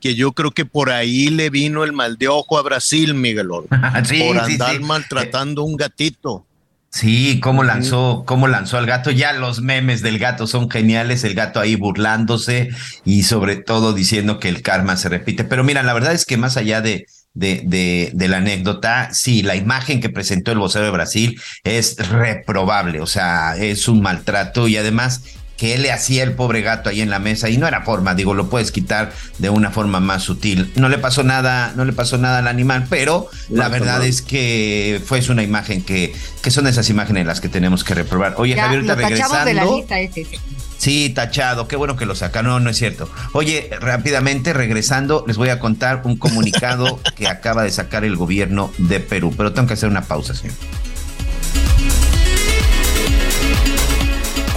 que yo creo que por ahí le vino el mal de ojo a Brasil, Miguel, por andar maltratando un gatito. Sí, cómo lanzó, cómo lanzó al gato. Ya los memes del gato son geniales, el gato ahí burlándose y sobre todo diciendo que el karma se repite. Pero mira, la verdad es que más allá de, de, de, de, la anécdota, sí, la imagen que presentó el vocero de Brasil es reprobable, o sea, es un maltrato y además que él le hacía el pobre gato ahí en la mesa y no era forma, digo, lo puedes quitar de una forma más sutil. No le pasó nada, no le pasó nada al animal, pero la verdad es que fue una imagen que, que son esas imágenes las que tenemos que reprobar. Oye, Javier, ahorita regresando. De la lista ese. Sí, tachado, qué bueno que lo saca. No, no es cierto. Oye, rápidamente, regresando, les voy a contar un comunicado que acaba de sacar el gobierno de Perú, pero tengo que hacer una pausa, señor.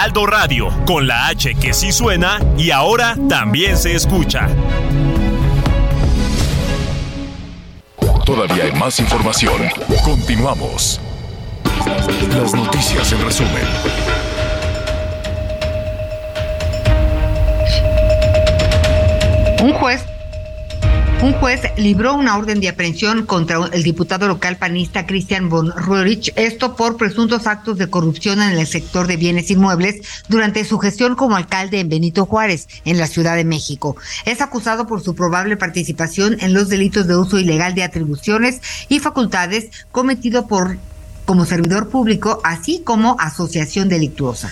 Heraldo Radio, con la H que sí suena y ahora también se escucha. Todavía hay más información. Continuamos. Las noticias en resumen. Un juez un juez libró una orden de aprehensión contra el diputado local panista Christian von Roerich, esto por presuntos actos de corrupción en el sector de bienes inmuebles durante su gestión como alcalde en Benito Juárez, en la Ciudad de México. Es acusado por su probable participación en los delitos de uso ilegal de atribuciones y facultades cometido por como servidor público, así como asociación delictuosa.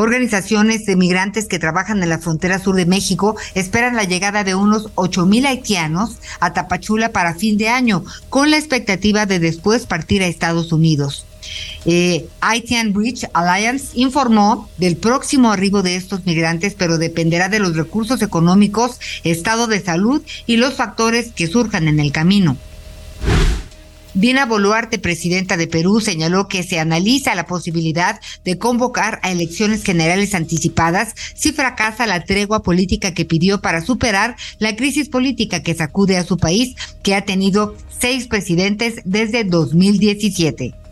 Organizaciones de migrantes que trabajan en la frontera sur de México esperan la llegada de unos 8 mil haitianos a Tapachula para fin de año, con la expectativa de después partir a Estados Unidos. Eh, Haitian Bridge Alliance informó del próximo arribo de estos migrantes, pero dependerá de los recursos económicos, estado de salud y los factores que surjan en el camino. Dina Boluarte, presidenta de Perú, señaló que se analiza la posibilidad de convocar a elecciones generales anticipadas si fracasa la tregua política que pidió para superar la crisis política que sacude a su país, que ha tenido seis presidentes desde 2017.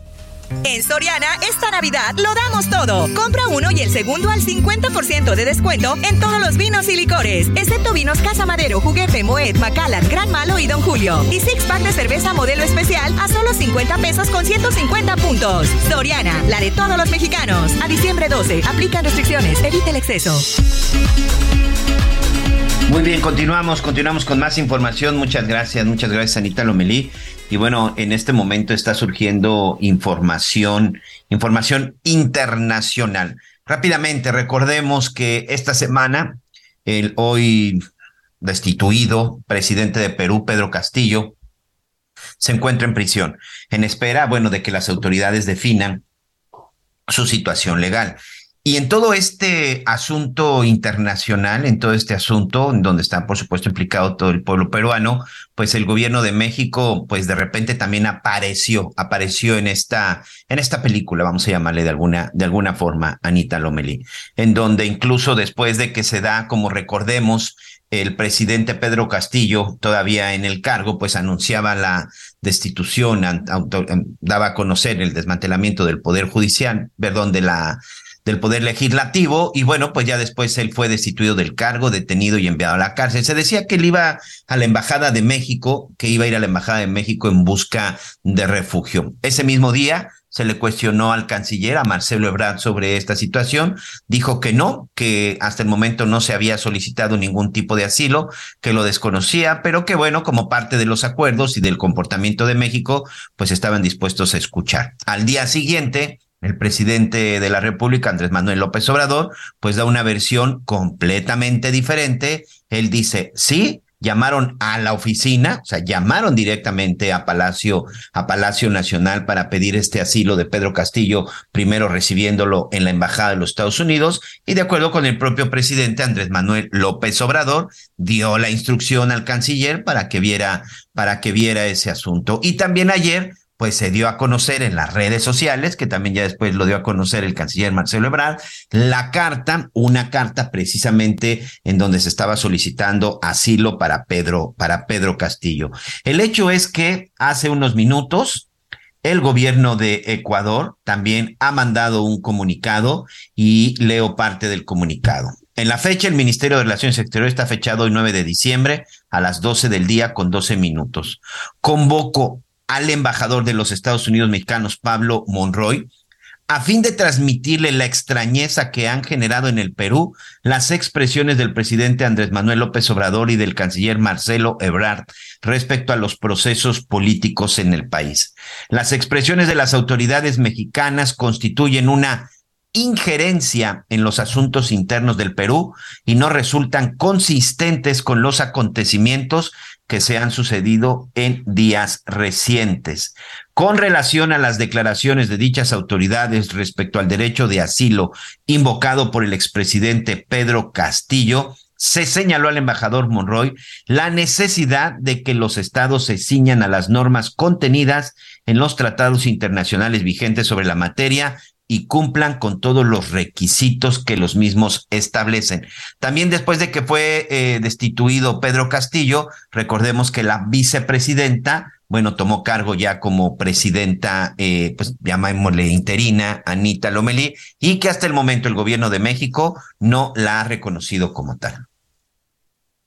En Soriana, esta Navidad lo damos todo. Compra uno y el segundo al 50% de descuento en todos los vinos y licores, excepto vinos Casa Madero, Juguete, Moet, Macallan, Gran Malo y Don Julio. Y six pack de cerveza modelo especial a solo 50 pesos con 150 puntos. Soriana, la de todos los mexicanos. A diciembre 12, aplican restricciones, evite el exceso. Muy bien, continuamos, continuamos con más información. Muchas gracias, muchas gracias Anita Lomelí. Y bueno, en este momento está surgiendo información, información internacional. Rápidamente, recordemos que esta semana el hoy destituido presidente de Perú, Pedro Castillo, se encuentra en prisión, en espera, bueno, de que las autoridades definan su situación legal. Y en todo este asunto internacional, en todo este asunto, en donde está, por supuesto, implicado todo el pueblo peruano, pues el gobierno de México, pues de repente también apareció, apareció en esta, en esta película, vamos a llamarle de alguna, de alguna forma, Anita Lomelí, en donde incluso después de que se da, como recordemos, el presidente Pedro Castillo, todavía en el cargo, pues anunciaba la destitución, daba a conocer el desmantelamiento del Poder Judicial, perdón, de la del Poder Legislativo y bueno, pues ya después él fue destituido del cargo, detenido y enviado a la cárcel. Se decía que él iba a la Embajada de México, que iba a ir a la Embajada de México en busca de refugio. Ese mismo día se le cuestionó al canciller, a Marcelo Ebrard, sobre esta situación. Dijo que no, que hasta el momento no se había solicitado ningún tipo de asilo, que lo desconocía, pero que bueno, como parte de los acuerdos y del comportamiento de México, pues estaban dispuestos a escuchar. Al día siguiente, el presidente de la República, Andrés Manuel López Obrador, pues da una versión completamente diferente. Él dice, sí, llamaron a la oficina, o sea, llamaron directamente a Palacio, a Palacio Nacional para pedir este asilo de Pedro Castillo, primero recibiéndolo en la Embajada de los Estados Unidos, y de acuerdo con el propio presidente Andrés Manuel López Obrador, dio la instrucción al canciller para que viera, para que viera ese asunto. Y también ayer pues se dio a conocer en las redes sociales, que también ya después lo dio a conocer el canciller Marcelo Ebrard, la carta, una carta precisamente en donde se estaba solicitando asilo para Pedro, para Pedro Castillo. El hecho es que hace unos minutos el gobierno de Ecuador también ha mandado un comunicado y leo parte del comunicado. En la fecha, el Ministerio de Relaciones Exteriores está fechado el 9 de diciembre a las 12 del día con 12 minutos. Convoco al embajador de los Estados Unidos mexicanos, Pablo Monroy, a fin de transmitirle la extrañeza que han generado en el Perú las expresiones del presidente Andrés Manuel López Obrador y del canciller Marcelo Ebrard respecto a los procesos políticos en el país. Las expresiones de las autoridades mexicanas constituyen una injerencia en los asuntos internos del Perú y no resultan consistentes con los acontecimientos que se han sucedido en días recientes. Con relación a las declaraciones de dichas autoridades respecto al derecho de asilo invocado por el expresidente Pedro Castillo, se señaló al embajador Monroy la necesidad de que los estados se ciñan a las normas contenidas en los tratados internacionales vigentes sobre la materia y cumplan con todos los requisitos que los mismos establecen. También después de que fue eh, destituido Pedro Castillo, recordemos que la vicepresidenta, bueno, tomó cargo ya como presidenta, eh, pues llamémosle interina, Anita Lomelí, y que hasta el momento el gobierno de México no la ha reconocido como tal.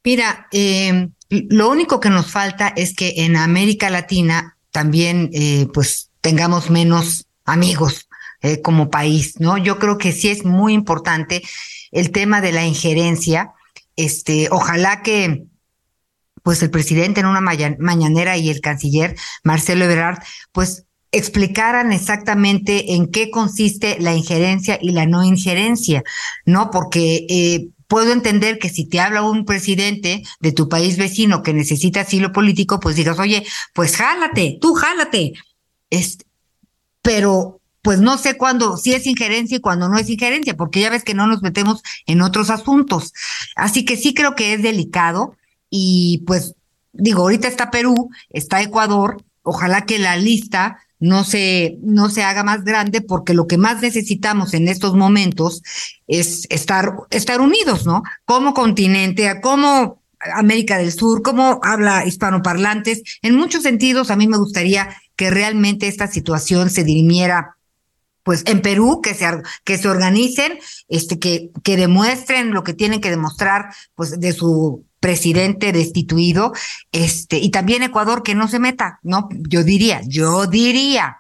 Mira, eh, lo único que nos falta es que en América Latina también, eh, pues, tengamos menos amigos eh, como país, ¿no? Yo creo que sí es muy importante el tema de la injerencia. Este, ojalá que pues el presidente en una mañanera y el canciller Marcelo Ebrard, pues explicaran exactamente en qué consiste la injerencia y la no injerencia, ¿no? Porque eh, puedo entender que si te habla un presidente de tu país vecino que necesita asilo político, pues digas, oye, pues jálate, tú jálate. Este, pero pues no sé cuándo, si es injerencia y cuándo no es injerencia, porque ya ves que no nos metemos en otros asuntos. Así que sí creo que es delicado y pues digo, ahorita está Perú, está Ecuador, ojalá que la lista no se, no se haga más grande porque lo que más necesitamos en estos momentos es estar, estar unidos, ¿no? Como continente, como América del Sur, como habla hispanoparlantes. En muchos sentidos, a mí me gustaría que realmente esta situación se dirimiera pues en Perú que se que se organicen, este que que demuestren lo que tienen que demostrar pues de su presidente destituido, este, y también Ecuador que no se meta, ¿no? Yo diría, yo diría,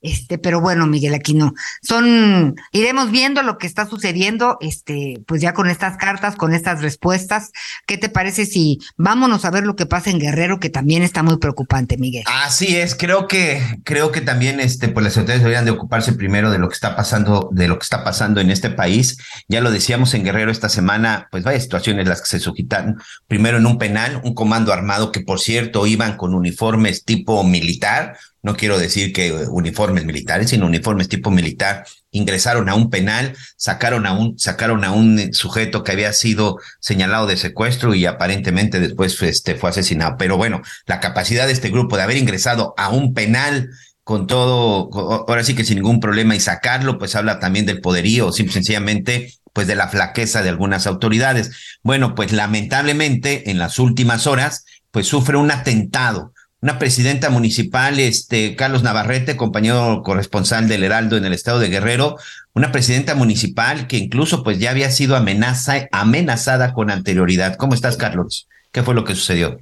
este, pero bueno, Miguel Aquino, son, iremos viendo lo que está sucediendo, este, pues ya con estas cartas, con estas respuestas. ¿Qué te parece si vámonos a ver lo que pasa en Guerrero, que también está muy preocupante, Miguel? Así es, creo que, creo que también, este, pues las autoridades deberían de ocuparse primero de lo que está pasando, de lo que está pasando en este país. Ya lo decíamos en Guerrero esta semana, pues vaya situaciones las que se suscitan. Primero en un penal, un comando armado que, por cierto, iban con uniformes tipo militar, no quiero decir que uniformes militares, sino uniformes tipo militar, ingresaron a un penal, sacaron a un, sacaron a un sujeto que había sido señalado de secuestro y aparentemente después este, fue asesinado. Pero bueno, la capacidad de este grupo de haber ingresado a un penal con todo, ahora sí que sin ningún problema y sacarlo, pues habla también del poderío, simple sencillamente pues de la flaqueza de algunas autoridades. Bueno, pues lamentablemente en las últimas horas, pues sufre un atentado una presidenta municipal, este, Carlos Navarrete, compañero corresponsal del Heraldo en el estado de Guerrero, una presidenta municipal que incluso pues ya había sido amenaza, amenazada con anterioridad. ¿Cómo estás, Carlos? ¿Qué fue lo que sucedió?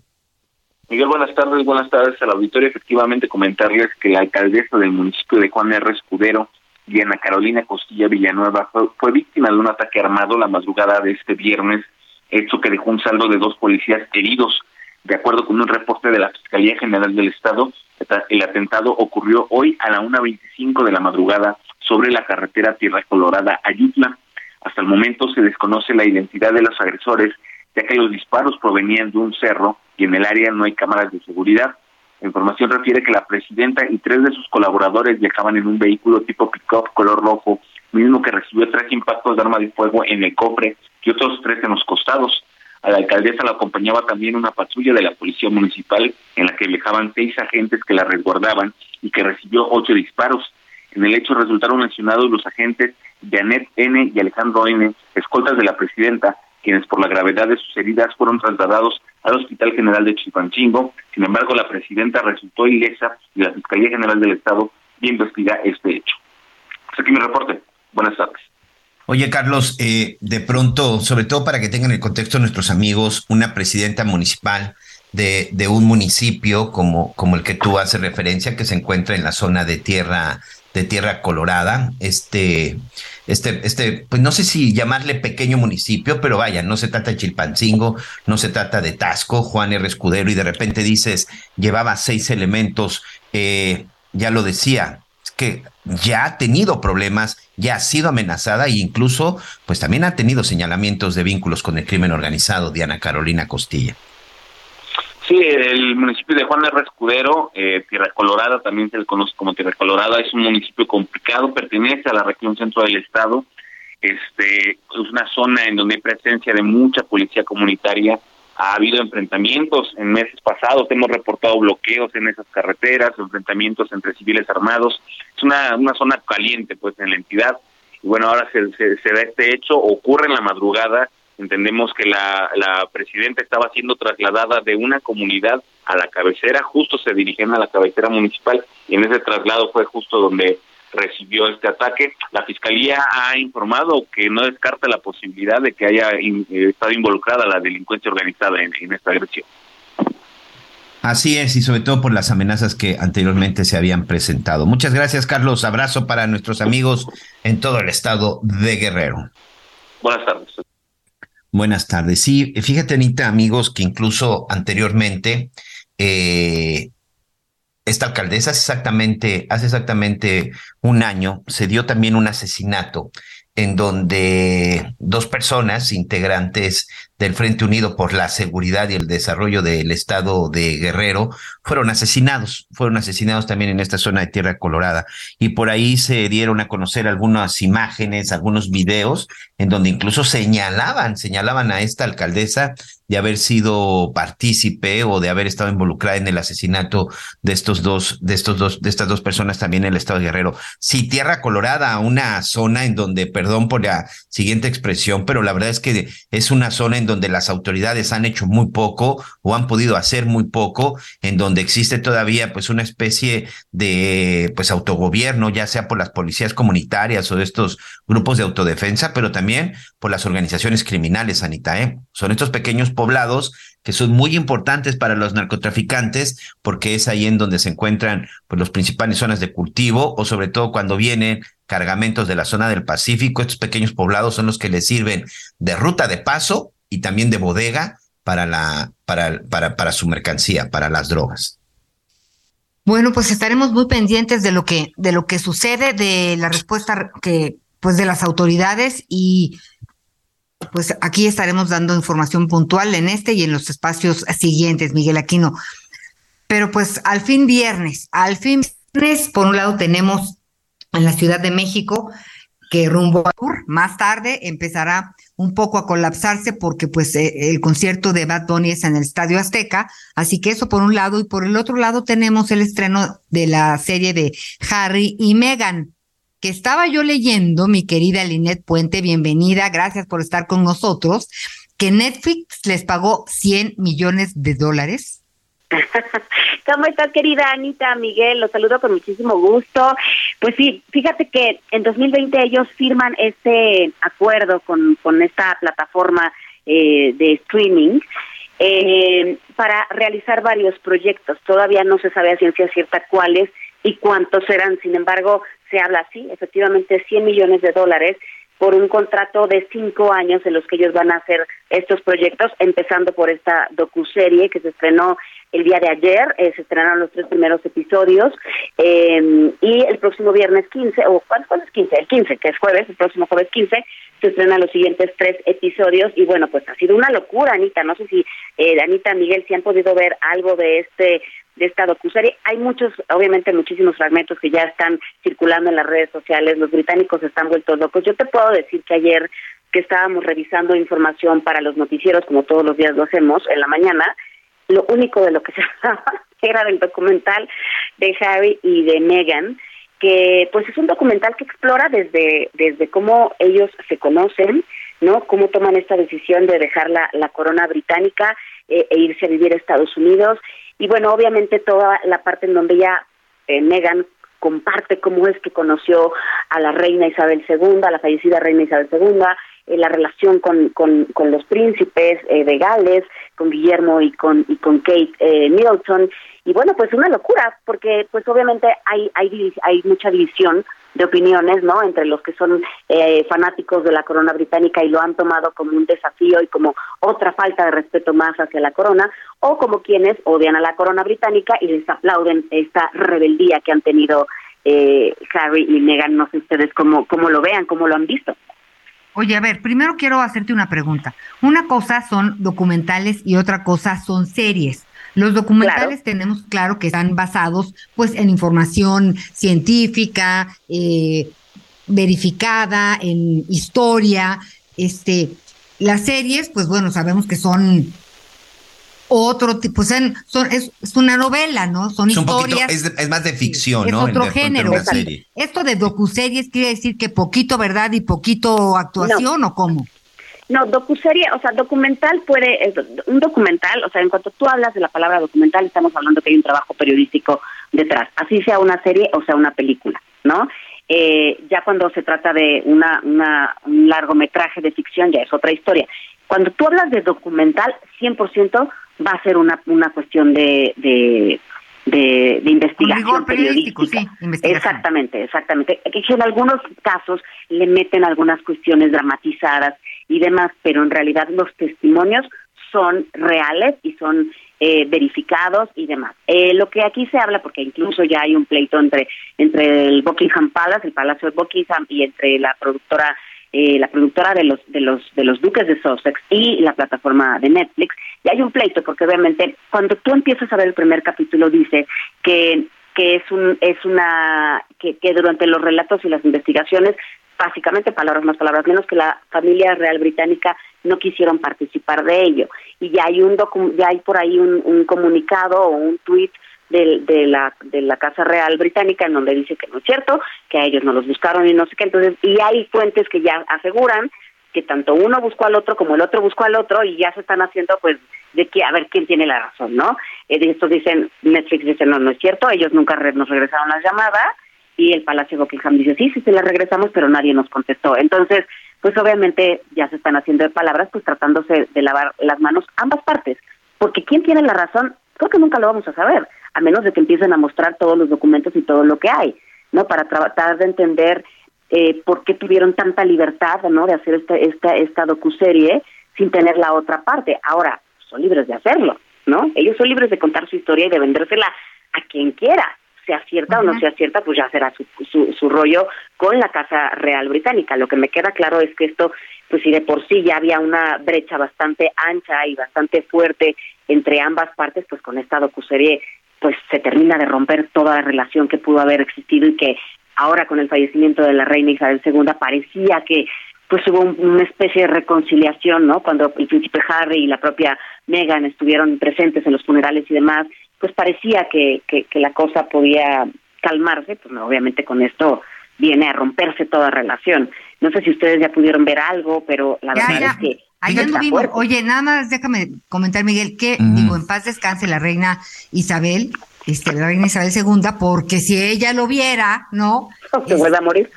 Miguel, buenas tardes, buenas tardes al auditorio. Efectivamente, comentarles que la alcaldesa del municipio de Juan R. Escudero, Diana Carolina Costilla Villanueva, fue, fue víctima de un ataque armado la madrugada de este viernes, hecho que dejó un saldo de dos policías heridos. De acuerdo con un reporte de la Fiscalía General del Estado, el atentado ocurrió hoy a la 1.25 de la madrugada sobre la carretera Tierra Colorada Ayutla. Hasta el momento se desconoce la identidad de los agresores, ya que los disparos provenían de un cerro y en el área no hay cámaras de seguridad. La información refiere que la presidenta y tres de sus colaboradores viajaban en un vehículo tipo pick-up color rojo, mismo que recibió tres impactos de arma de fuego en el cofre y otros tres en los costados. A la alcaldesa la acompañaba también una patrulla de la policía municipal en la que viajaban seis agentes que la resguardaban y que recibió ocho disparos. En el hecho resultaron lesionados los agentes Janet N. y Alejandro N., escoltas de la presidenta, quienes por la gravedad de sus heridas fueron trasladados al Hospital General de Chipanchingo. Sin embargo, la presidenta resultó ilesa y la Fiscalía General del Estado investiga este hecho. Hasta aquí mi reporte. Buenas tardes. Oye, Carlos, eh, de pronto, sobre todo para que tengan el contexto nuestros amigos, una presidenta municipal de, de un municipio como, como el que tú haces referencia, que se encuentra en la zona de tierra, de tierra colorada, este, este, este, pues no sé si llamarle pequeño municipio, pero vaya, no se trata de Chilpancingo, no se trata de Tasco, Juan R. Escudero, y de repente dices, llevaba seis elementos, eh, ya lo decía, que ya ha tenido problemas, ya ha sido amenazada e incluso pues también ha tenido señalamientos de vínculos con el crimen organizado, Diana Carolina Costilla. Sí, el municipio de Juan R. Escudero, eh, Tierra Colorada, también se le conoce como Tierra Colorada, es un municipio complicado, pertenece a la región centro del estado, este, es una zona en donde hay presencia de mucha policía comunitaria, ha habido enfrentamientos en meses pasados, hemos reportado bloqueos en esas carreteras, enfrentamientos entre civiles armados. Es una, una zona caliente pues en la entidad. Y bueno, ahora se, se, da este hecho, ocurre en la madrugada. Entendemos que la, la presidenta estaba siendo trasladada de una comunidad a la cabecera, justo se dirigían a la cabecera municipal y en ese traslado fue justo donde recibió este ataque. La Fiscalía ha informado que no descarta la posibilidad de que haya eh, estado involucrada la delincuencia organizada en, esta agresión. Así es, y sobre todo por las amenazas que anteriormente se habían presentado. Muchas gracias, Carlos. Abrazo para nuestros amigos en todo el estado de Guerrero. Buenas tardes. Buenas tardes. Sí, fíjate, Anita, amigos, que incluso anteriormente eh, esta alcaldesa hace exactamente, hace exactamente un año se dio también un asesinato en donde dos personas integrantes del Frente Unido por la Seguridad y el Desarrollo del Estado de Guerrero fueron asesinados, fueron asesinados también en esta zona de Tierra Colorada. Y por ahí se dieron a conocer algunas imágenes, algunos videos, en donde incluso señalaban, señalaban a esta alcaldesa de haber sido partícipe o de haber estado involucrada en el asesinato de estos dos, de estos dos, de estas dos personas también en el estado de Guerrero. Sí, Tierra Colorada, una zona en donde, perdón por la siguiente expresión, pero la verdad es que es una zona en donde las autoridades han hecho muy poco o han podido hacer muy poco, en donde existe todavía pues una especie de pues autogobierno, ya sea por las policías comunitarias o estos grupos de autodefensa, pero también por las organizaciones criminales, Anita, ¿eh? Son estos pequeños poblados que son muy importantes para los narcotraficantes porque es ahí en donde se encuentran pues, las principales zonas de cultivo o sobre todo cuando vienen cargamentos de la zona del Pacífico, estos pequeños poblados son los que les sirven de ruta de paso y también de bodega para la para para para su mercancía, para las drogas. Bueno, pues estaremos muy pendientes de lo que de lo que sucede, de la respuesta que pues de las autoridades y pues aquí estaremos dando información puntual en este y en los espacios siguientes, Miguel Aquino. Pero pues al fin viernes, al fin viernes, por un lado tenemos en la Ciudad de México que rumbo a Tour, más tarde empezará un poco a colapsarse porque pues eh, el concierto de Bad Bunny es en el Estadio Azteca, así que eso por un lado y por el otro lado tenemos el estreno de la serie de Harry y Meghan que estaba yo leyendo, mi querida Linet Puente, bienvenida, gracias por estar con nosotros, que Netflix les pagó 100 millones de dólares. ¿Cómo estás, querida Anita, Miguel? Los saludo con muchísimo gusto. Pues sí, fíjate que en 2020 ellos firman este acuerdo con, con esta plataforma eh, de streaming eh, para realizar varios proyectos. Todavía no se sabe a ciencia cierta cuáles y cuántos serán. Sin embargo, se habla así, efectivamente 100 millones de dólares por un contrato de cinco años en los que ellos van a hacer estos proyectos, empezando por esta docuserie que se estrenó el día de ayer, eh, se estrenaron los tres primeros episodios, eh, y el próximo viernes 15, o ¿cuándo es 15? El 15, que es jueves, el próximo jueves 15, se estrenan los siguientes tres episodios, y bueno, pues ha sido una locura, Anita, no sé si eh, Anita, Miguel, si han podido ver algo de este de esta docuserie. Hay muchos, obviamente muchísimos fragmentos que ya están circulando en las redes sociales, los británicos están vueltos locos. Yo te puedo decir que ayer que estábamos revisando información para los noticieros, como todos los días lo hacemos, en la mañana, lo único de lo que se hablaba era del documental de Harry y de Meghan, que pues es un documental que explora desde, desde cómo ellos se conocen, ¿no? Cómo toman esta decisión de dejar la, la corona británica eh, e irse a vivir a Estados Unidos y bueno, obviamente toda la parte en donde ella, eh, comparte cómo es que conoció a la reina Isabel II, a la fallecida reina Isabel II, eh, la relación con, con, con los príncipes eh, de Gales, con Guillermo y con, y con Kate eh, Middleton. Y bueno, pues una locura, porque pues obviamente hay, hay, hay mucha división de opiniones, ¿no? Entre los que son eh, fanáticos de la corona británica y lo han tomado como un desafío y como otra falta de respeto más hacia la corona, o como quienes odian a la corona británica y les aplauden esta rebeldía que han tenido eh, Harry y Meghan. No sé ustedes cómo, cómo lo vean, cómo lo han visto. Oye, a ver, primero quiero hacerte una pregunta. Una cosa son documentales y otra cosa son series. Los documentales tenemos claro que están basados pues en información científica, eh, verificada, en historia. Este, las series, pues bueno, sabemos que son otro tipo, pues son, es, una novela, ¿no? Son historias. es, más de ficción, ¿no? Es otro género. Esto de docuseries quiere decir que poquito verdad y poquito actuación, ¿o cómo? No, docuserie, o sea, documental puede, un documental, o sea, en cuanto tú hablas de la palabra documental, estamos hablando que hay un trabajo periodístico detrás, así sea una serie o sea una película, ¿no? Eh, ya cuando se trata de una, una, un largometraje de ficción, ya es otra historia. Cuando tú hablas de documental, 100% va a ser una, una cuestión de, de de, investigación periodística. Exactamente, exactamente. Que en algunos casos le meten algunas cuestiones dramatizadas y demás, pero en realidad los testimonios son reales y son eh, verificados y demás. Eh, lo que aquí se habla, porque incluso ya hay un pleito entre entre el Buckingham Palace, el Palacio de Buckingham, y entre la productora eh, la productora de los de los de los Duques de Sussex y la plataforma de Netflix y hay un pleito porque obviamente cuando tú empiezas a ver el primer capítulo dice que que es un es una que, que durante los relatos y las investigaciones básicamente palabras más palabras menos que la familia real británica no quisieron participar de ello. Y ya hay un ya hay por ahí un, un comunicado o un tuit de, de la de la casa real británica en donde dice que no es cierto que a ellos no los buscaron y no sé qué. Entonces y hay fuentes que ya aseguran que tanto uno buscó al otro como el otro buscó al otro y ya se están haciendo pues de que a ver quién tiene la razón no eh, estos dicen Netflix dice no no es cierto ellos nunca nos regresaron las llamadas y el Palacio de Buckingham dice, sí, sí, se la regresamos, pero nadie nos contestó. Entonces, pues obviamente ya se están haciendo de palabras, pues tratándose de lavar las manos ambas partes, porque quién tiene la razón, creo que nunca lo vamos a saber, a menos de que empiecen a mostrar todos los documentos y todo lo que hay, ¿no? Para tratar de entender eh, por qué tuvieron tanta libertad, ¿no? De hacer esta, esta, esta docuserie sin tener la otra parte. Ahora, son libres de hacerlo, ¿no? Ellos son libres de contar su historia y de vendérsela a quien quiera sea cierta o no sea cierta, pues ya será su, su, su, rollo con la Casa Real Británica. Lo que me queda claro es que esto, pues si de por sí ya había una brecha bastante ancha y bastante fuerte entre ambas partes, pues con esta docuserie pues se termina de romper toda la relación que pudo haber existido y que ahora con el fallecimiento de la reina Isabel II parecía que pues hubo una especie de reconciliación, ¿no? Cuando el príncipe Harry y la propia Meghan estuvieron presentes en los funerales y demás, pues parecía que, que, la cosa podía calmarse, pues obviamente con esto viene a romperse toda relación. No sé si ustedes ya pudieron ver algo, pero la verdad es que... Oye, nada más déjame comentar, Miguel, que digo, en paz descanse la reina Isabel, este, la reina Isabel II, porque si ella lo viera, ¿no? Se vuelve a morir.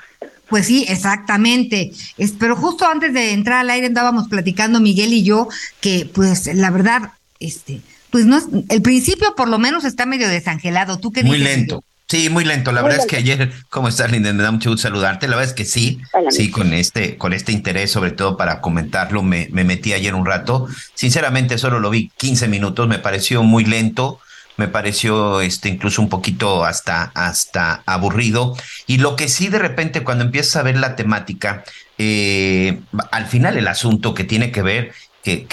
Pues sí, exactamente. Es, pero justo antes de entrar al aire andábamos platicando Miguel y yo que, pues, la verdad, este, pues no, el principio por lo menos está medio desangelado. ¿Tú qué Muy lento. Sí, muy lento. La verdad es que ayer, ¿cómo estás, Linda? Me da mucho gusto saludarte. La verdad es que sí, sí, con este, con este interés, sobre todo para comentarlo, me, me metí ayer un rato. Sinceramente, solo lo vi 15 minutos, me pareció muy lento, me pareció este incluso un poquito hasta, hasta aburrido. Y lo que sí de repente, cuando empiezas a ver la temática, eh, al final el asunto que tiene que ver que,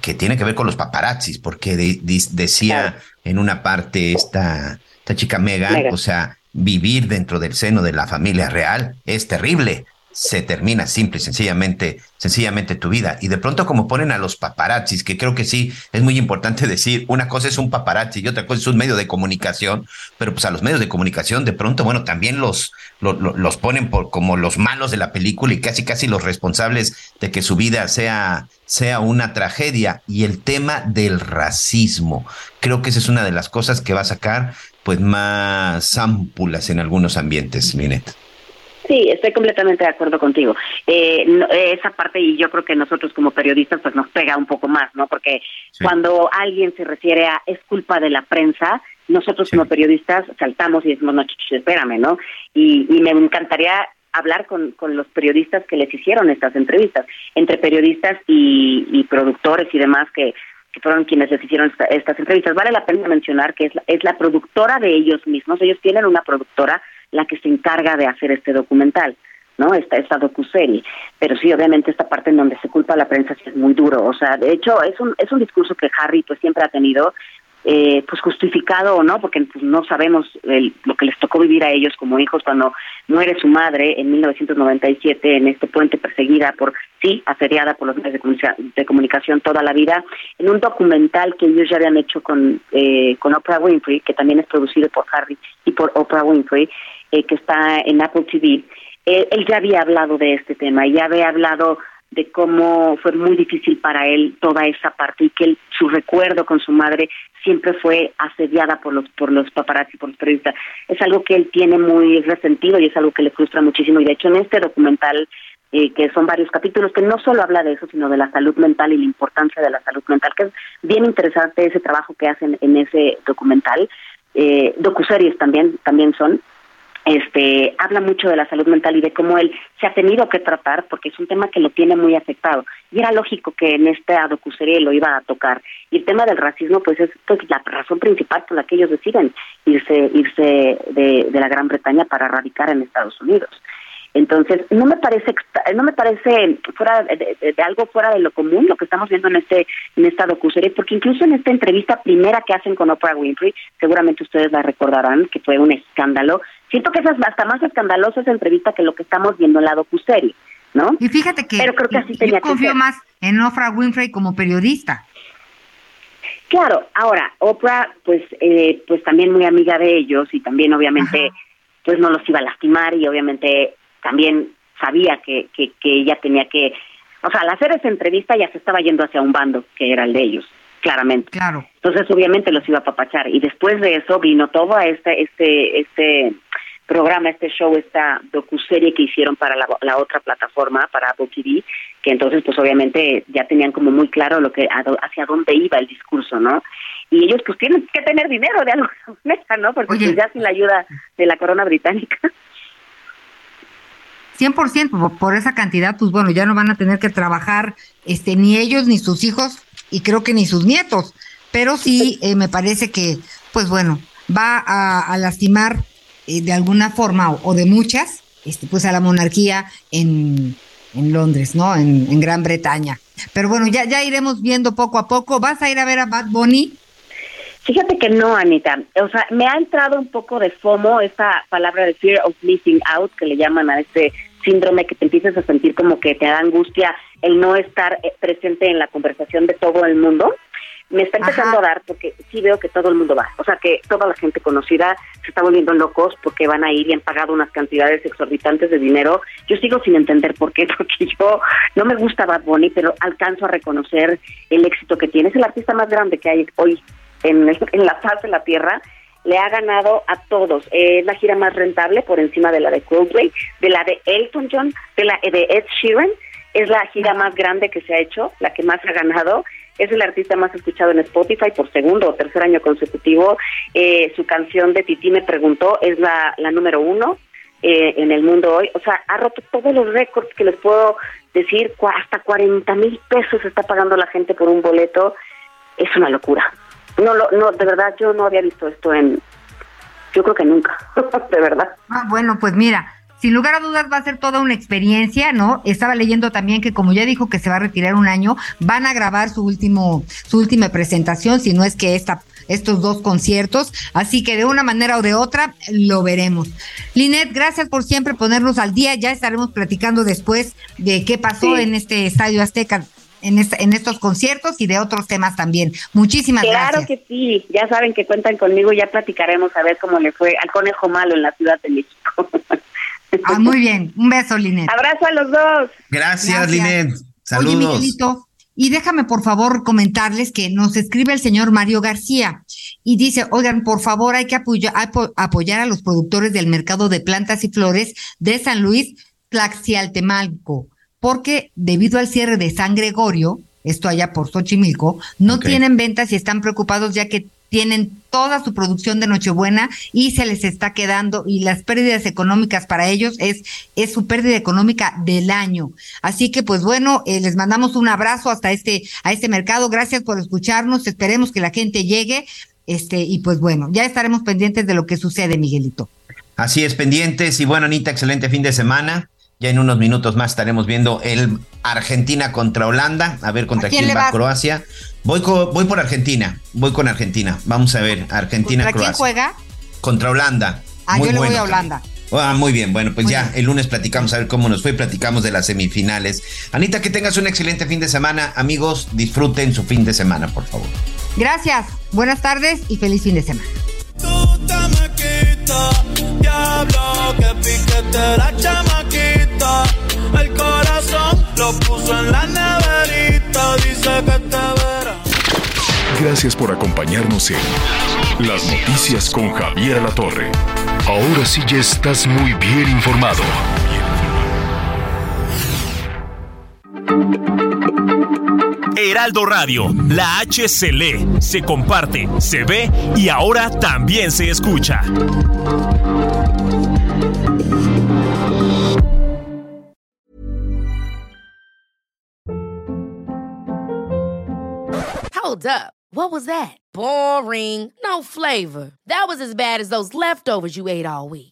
que, tiene que ver con los paparazzis, porque decía en una parte esta, esta chica Megan, o sea, vivir dentro del seno de la familia real es terrible se termina simple y sencillamente, sencillamente tu vida. Y de pronto como ponen a los paparazzis, que creo que sí es muy importante decir, una cosa es un paparazzi y otra cosa es un medio de comunicación, pero pues a los medios de comunicación de pronto, bueno, también los, los, ponen por, como los malos de la película y casi casi los responsables de que su vida sea, sea una tragedia. Y el tema del racismo, creo que esa es una de las cosas que va a sacar pues más ámpulas en algunos ambientes, Minet. Sí, estoy completamente de acuerdo contigo. Eh, esa parte y yo creo que nosotros como periodistas pues nos pega un poco más, ¿no? Porque cuando alguien se refiere a es culpa de la prensa, nosotros como periodistas saltamos y decimos, no, espérame, ¿no? Y, me encantaría hablar con, con los periodistas que les hicieron estas entrevistas, entre periodistas y, productores y demás que, que fueron quienes les hicieron estas entrevistas. Vale la pena mencionar que es es la productora de ellos mismos, ellos tienen una productora la que se encarga de hacer este documental, ¿no? Esta, esta docuserie. Pero sí, obviamente esta parte en donde se culpa a la prensa es muy duro. O sea, de hecho, es un, es un discurso que Harry pues siempre ha tenido, eh, pues justificado o no, porque pues, no sabemos lo que les tocó vivir a ellos como hijos cuando muere su madre en 1997 en este puente perseguida por, sí, asediada por los medios de, comunicación toda la vida, en un documental que ellos ya habían hecho con, eh, con Oprah Winfrey, que también es producido por Harry y por Oprah Winfrey, eh, que está en Apple TV, él ya había hablado de este tema, ya había hablado de cómo fue muy difícil para él toda esa parte y que su recuerdo con su madre siempre fue asediada por los por los paparazzi, por los periodistas. Es algo que él tiene muy resentido y es algo que le frustra muchísimo. Y de hecho en este documental, eh, que son varios capítulos, que no solo habla de eso, sino de la salud mental y la importancia de la salud mental, que es bien interesante ese trabajo que hacen en ese documental. Eh, docuseries también, también son, este, habla mucho de la salud mental y de cómo él se ha tenido que tratar porque es un tema que lo tiene muy afectado. Y era lógico que en esta docuserie lo iba a tocar. Y el tema del racismo, pues es pues, la razón principal por la que ellos deciden irse, irse de, de la Gran Bretaña para radicar en Estados Unidos. Entonces, no me parece no me parece fuera de, algo fuera de lo común lo que estamos viendo en este en esta docuserie, porque incluso en esta entrevista primera que hacen con Oprah Winfrey, seguramente ustedes la recordarán que fue un escándalo. Siento que esa es hasta más escandalosa esa entrevista que lo que estamos viendo en la docuserie, ¿no? Y fíjate que Pero creo que así yo confío más en Oprah Winfrey como periodista. Claro, ahora Oprah, pues, eh, pues también muy amiga de ellos y también obviamente, pues no los iba a lastimar y obviamente también sabía que, que, que ella tenía que, o sea, al hacer esa entrevista ya se estaba yendo hacia un bando que era el de ellos, claramente. Claro. Entonces obviamente los iba a papachar y después de eso vino todo este, este, este programa, este show, esta docuserie que hicieron para la, la, otra plataforma, para Apple TV, que entonces pues obviamente ya tenían como muy claro lo que hacia dónde iba el discurso, ¿no? Y ellos pues tienen que tener dinero de alguna manera, ¿no? Porque pues ya sin la ayuda de la corona británica. 100% por esa cantidad, pues bueno, ya no van a tener que trabajar este ni ellos ni sus hijos y creo que ni sus nietos, pero sí eh, me parece que, pues bueno, va a, a lastimar eh, de alguna forma o, de muchas, este, pues a la monarquía en, en Londres, ¿no? En, en, Gran Bretaña. Pero bueno, ya, ya iremos viendo poco a poco. ¿Vas a ir a ver a Bad Bunny? Fíjate que no, Anita. O sea, me ha entrado un poco de FOMO, esta palabra de fear of missing out, que le llaman a este síndrome que te empiezas a sentir como que te da angustia el no estar eh, presente en la conversación de todo el mundo me está empezando a dar porque sí veo que todo el mundo va. O sea, que toda la gente conocida se está volviendo locos porque van a ir y han pagado unas cantidades exorbitantes de dinero. Yo sigo sin entender por qué, porque yo no me gusta Bad Bunny, pero alcanzo a reconocer el éxito que tiene. Es el artista más grande que hay hoy en, en la faz de la tierra. Le ha ganado a todos. Es la gira más rentable por encima de la de Coldplay, de la de Elton John, de la de Ed Sheeran. Es la gira más grande que se ha hecho, la que más ha ganado es el artista más escuchado en Spotify por segundo o tercer año consecutivo. Eh, su canción de Titi me preguntó es la, la número uno eh, en el mundo hoy. O sea, ha roto todos los récords que les puedo decir. Hasta 40 mil pesos está pagando la gente por un boleto. Es una locura. No, no, de verdad, yo no había visto esto en. Yo creo que nunca, de verdad. Ah, bueno, pues mira, sin lugar a dudas va a ser toda una experiencia, ¿no? Estaba leyendo también que como ya dijo que se va a retirar un año, van a grabar su último, su última presentación, si no es que esta estos dos conciertos, así que de una manera o de otra lo veremos. Linet, gracias por siempre ponernos al día, ya estaremos platicando después de qué pasó en este Estadio Azteca. En, en estos conciertos y de otros temas también. Muchísimas gracias. Claro que sí, ya saben que cuentan conmigo, ya platicaremos a ver cómo le fue al conejo malo en la Ciudad de México. Ah, muy bien. Un beso, Linet. Abrazo a los dos. Gracias, Linet. Saludos. Oye, Miguelito, y déjame por favor comentarles que nos escribe el señor Mario García y dice, oigan, por favor hay que apoyar, apoyar a los productores del mercado de plantas y flores de San Luis, Tlaxialtemalco, porque debido al cierre de San Gregorio, esto allá por Xochimilco, no tienen ventas y están preocupados ya que tienen toda su producción de Nochebuena y se les está quedando y las pérdidas económicas para ellos es, es su pérdida económica del año. Así que pues bueno, eh, les mandamos un abrazo hasta este, a este mercado. Gracias por escucharnos. Esperemos que la gente llegue. Este, y pues bueno, ya estaremos pendientes de lo que sucede, Miguelito. Así es, pendientes. Y bueno, Anita, excelente fin de semana. Ya en unos minutos más estaremos viendo el Argentina contra Holanda, a ver contra quién, va Croacia. Voy, voy por Argentina, voy con Argentina. Vamos a ver, Argentina ¿Contra quién juega? Contra Holanda. Ah, yo le voy a Holanda. Ah, muy bien, bueno, pues ya el lunes platicamos a ver cómo nos fue, platicamos de las semifinales. Anita, que tengas un excelente fin de semana. Amigos, disfruten su fin de semana, por favor. Gracias, buenas tardes y feliz fin de semana. Diablo, que piquete la chamaquita. El corazón lo puso en la neverita. Dice que te verá. Gracias por acompañarnos en Las Noticias con Javier La Torre. Ahora sí ya estás muy bien informado. Heraldo Radio, la H se lee, se comparte, se ve y ahora también se escucha. Hold up. What was that? Boring. No flavor. That was as bad as those leftovers you ate all week.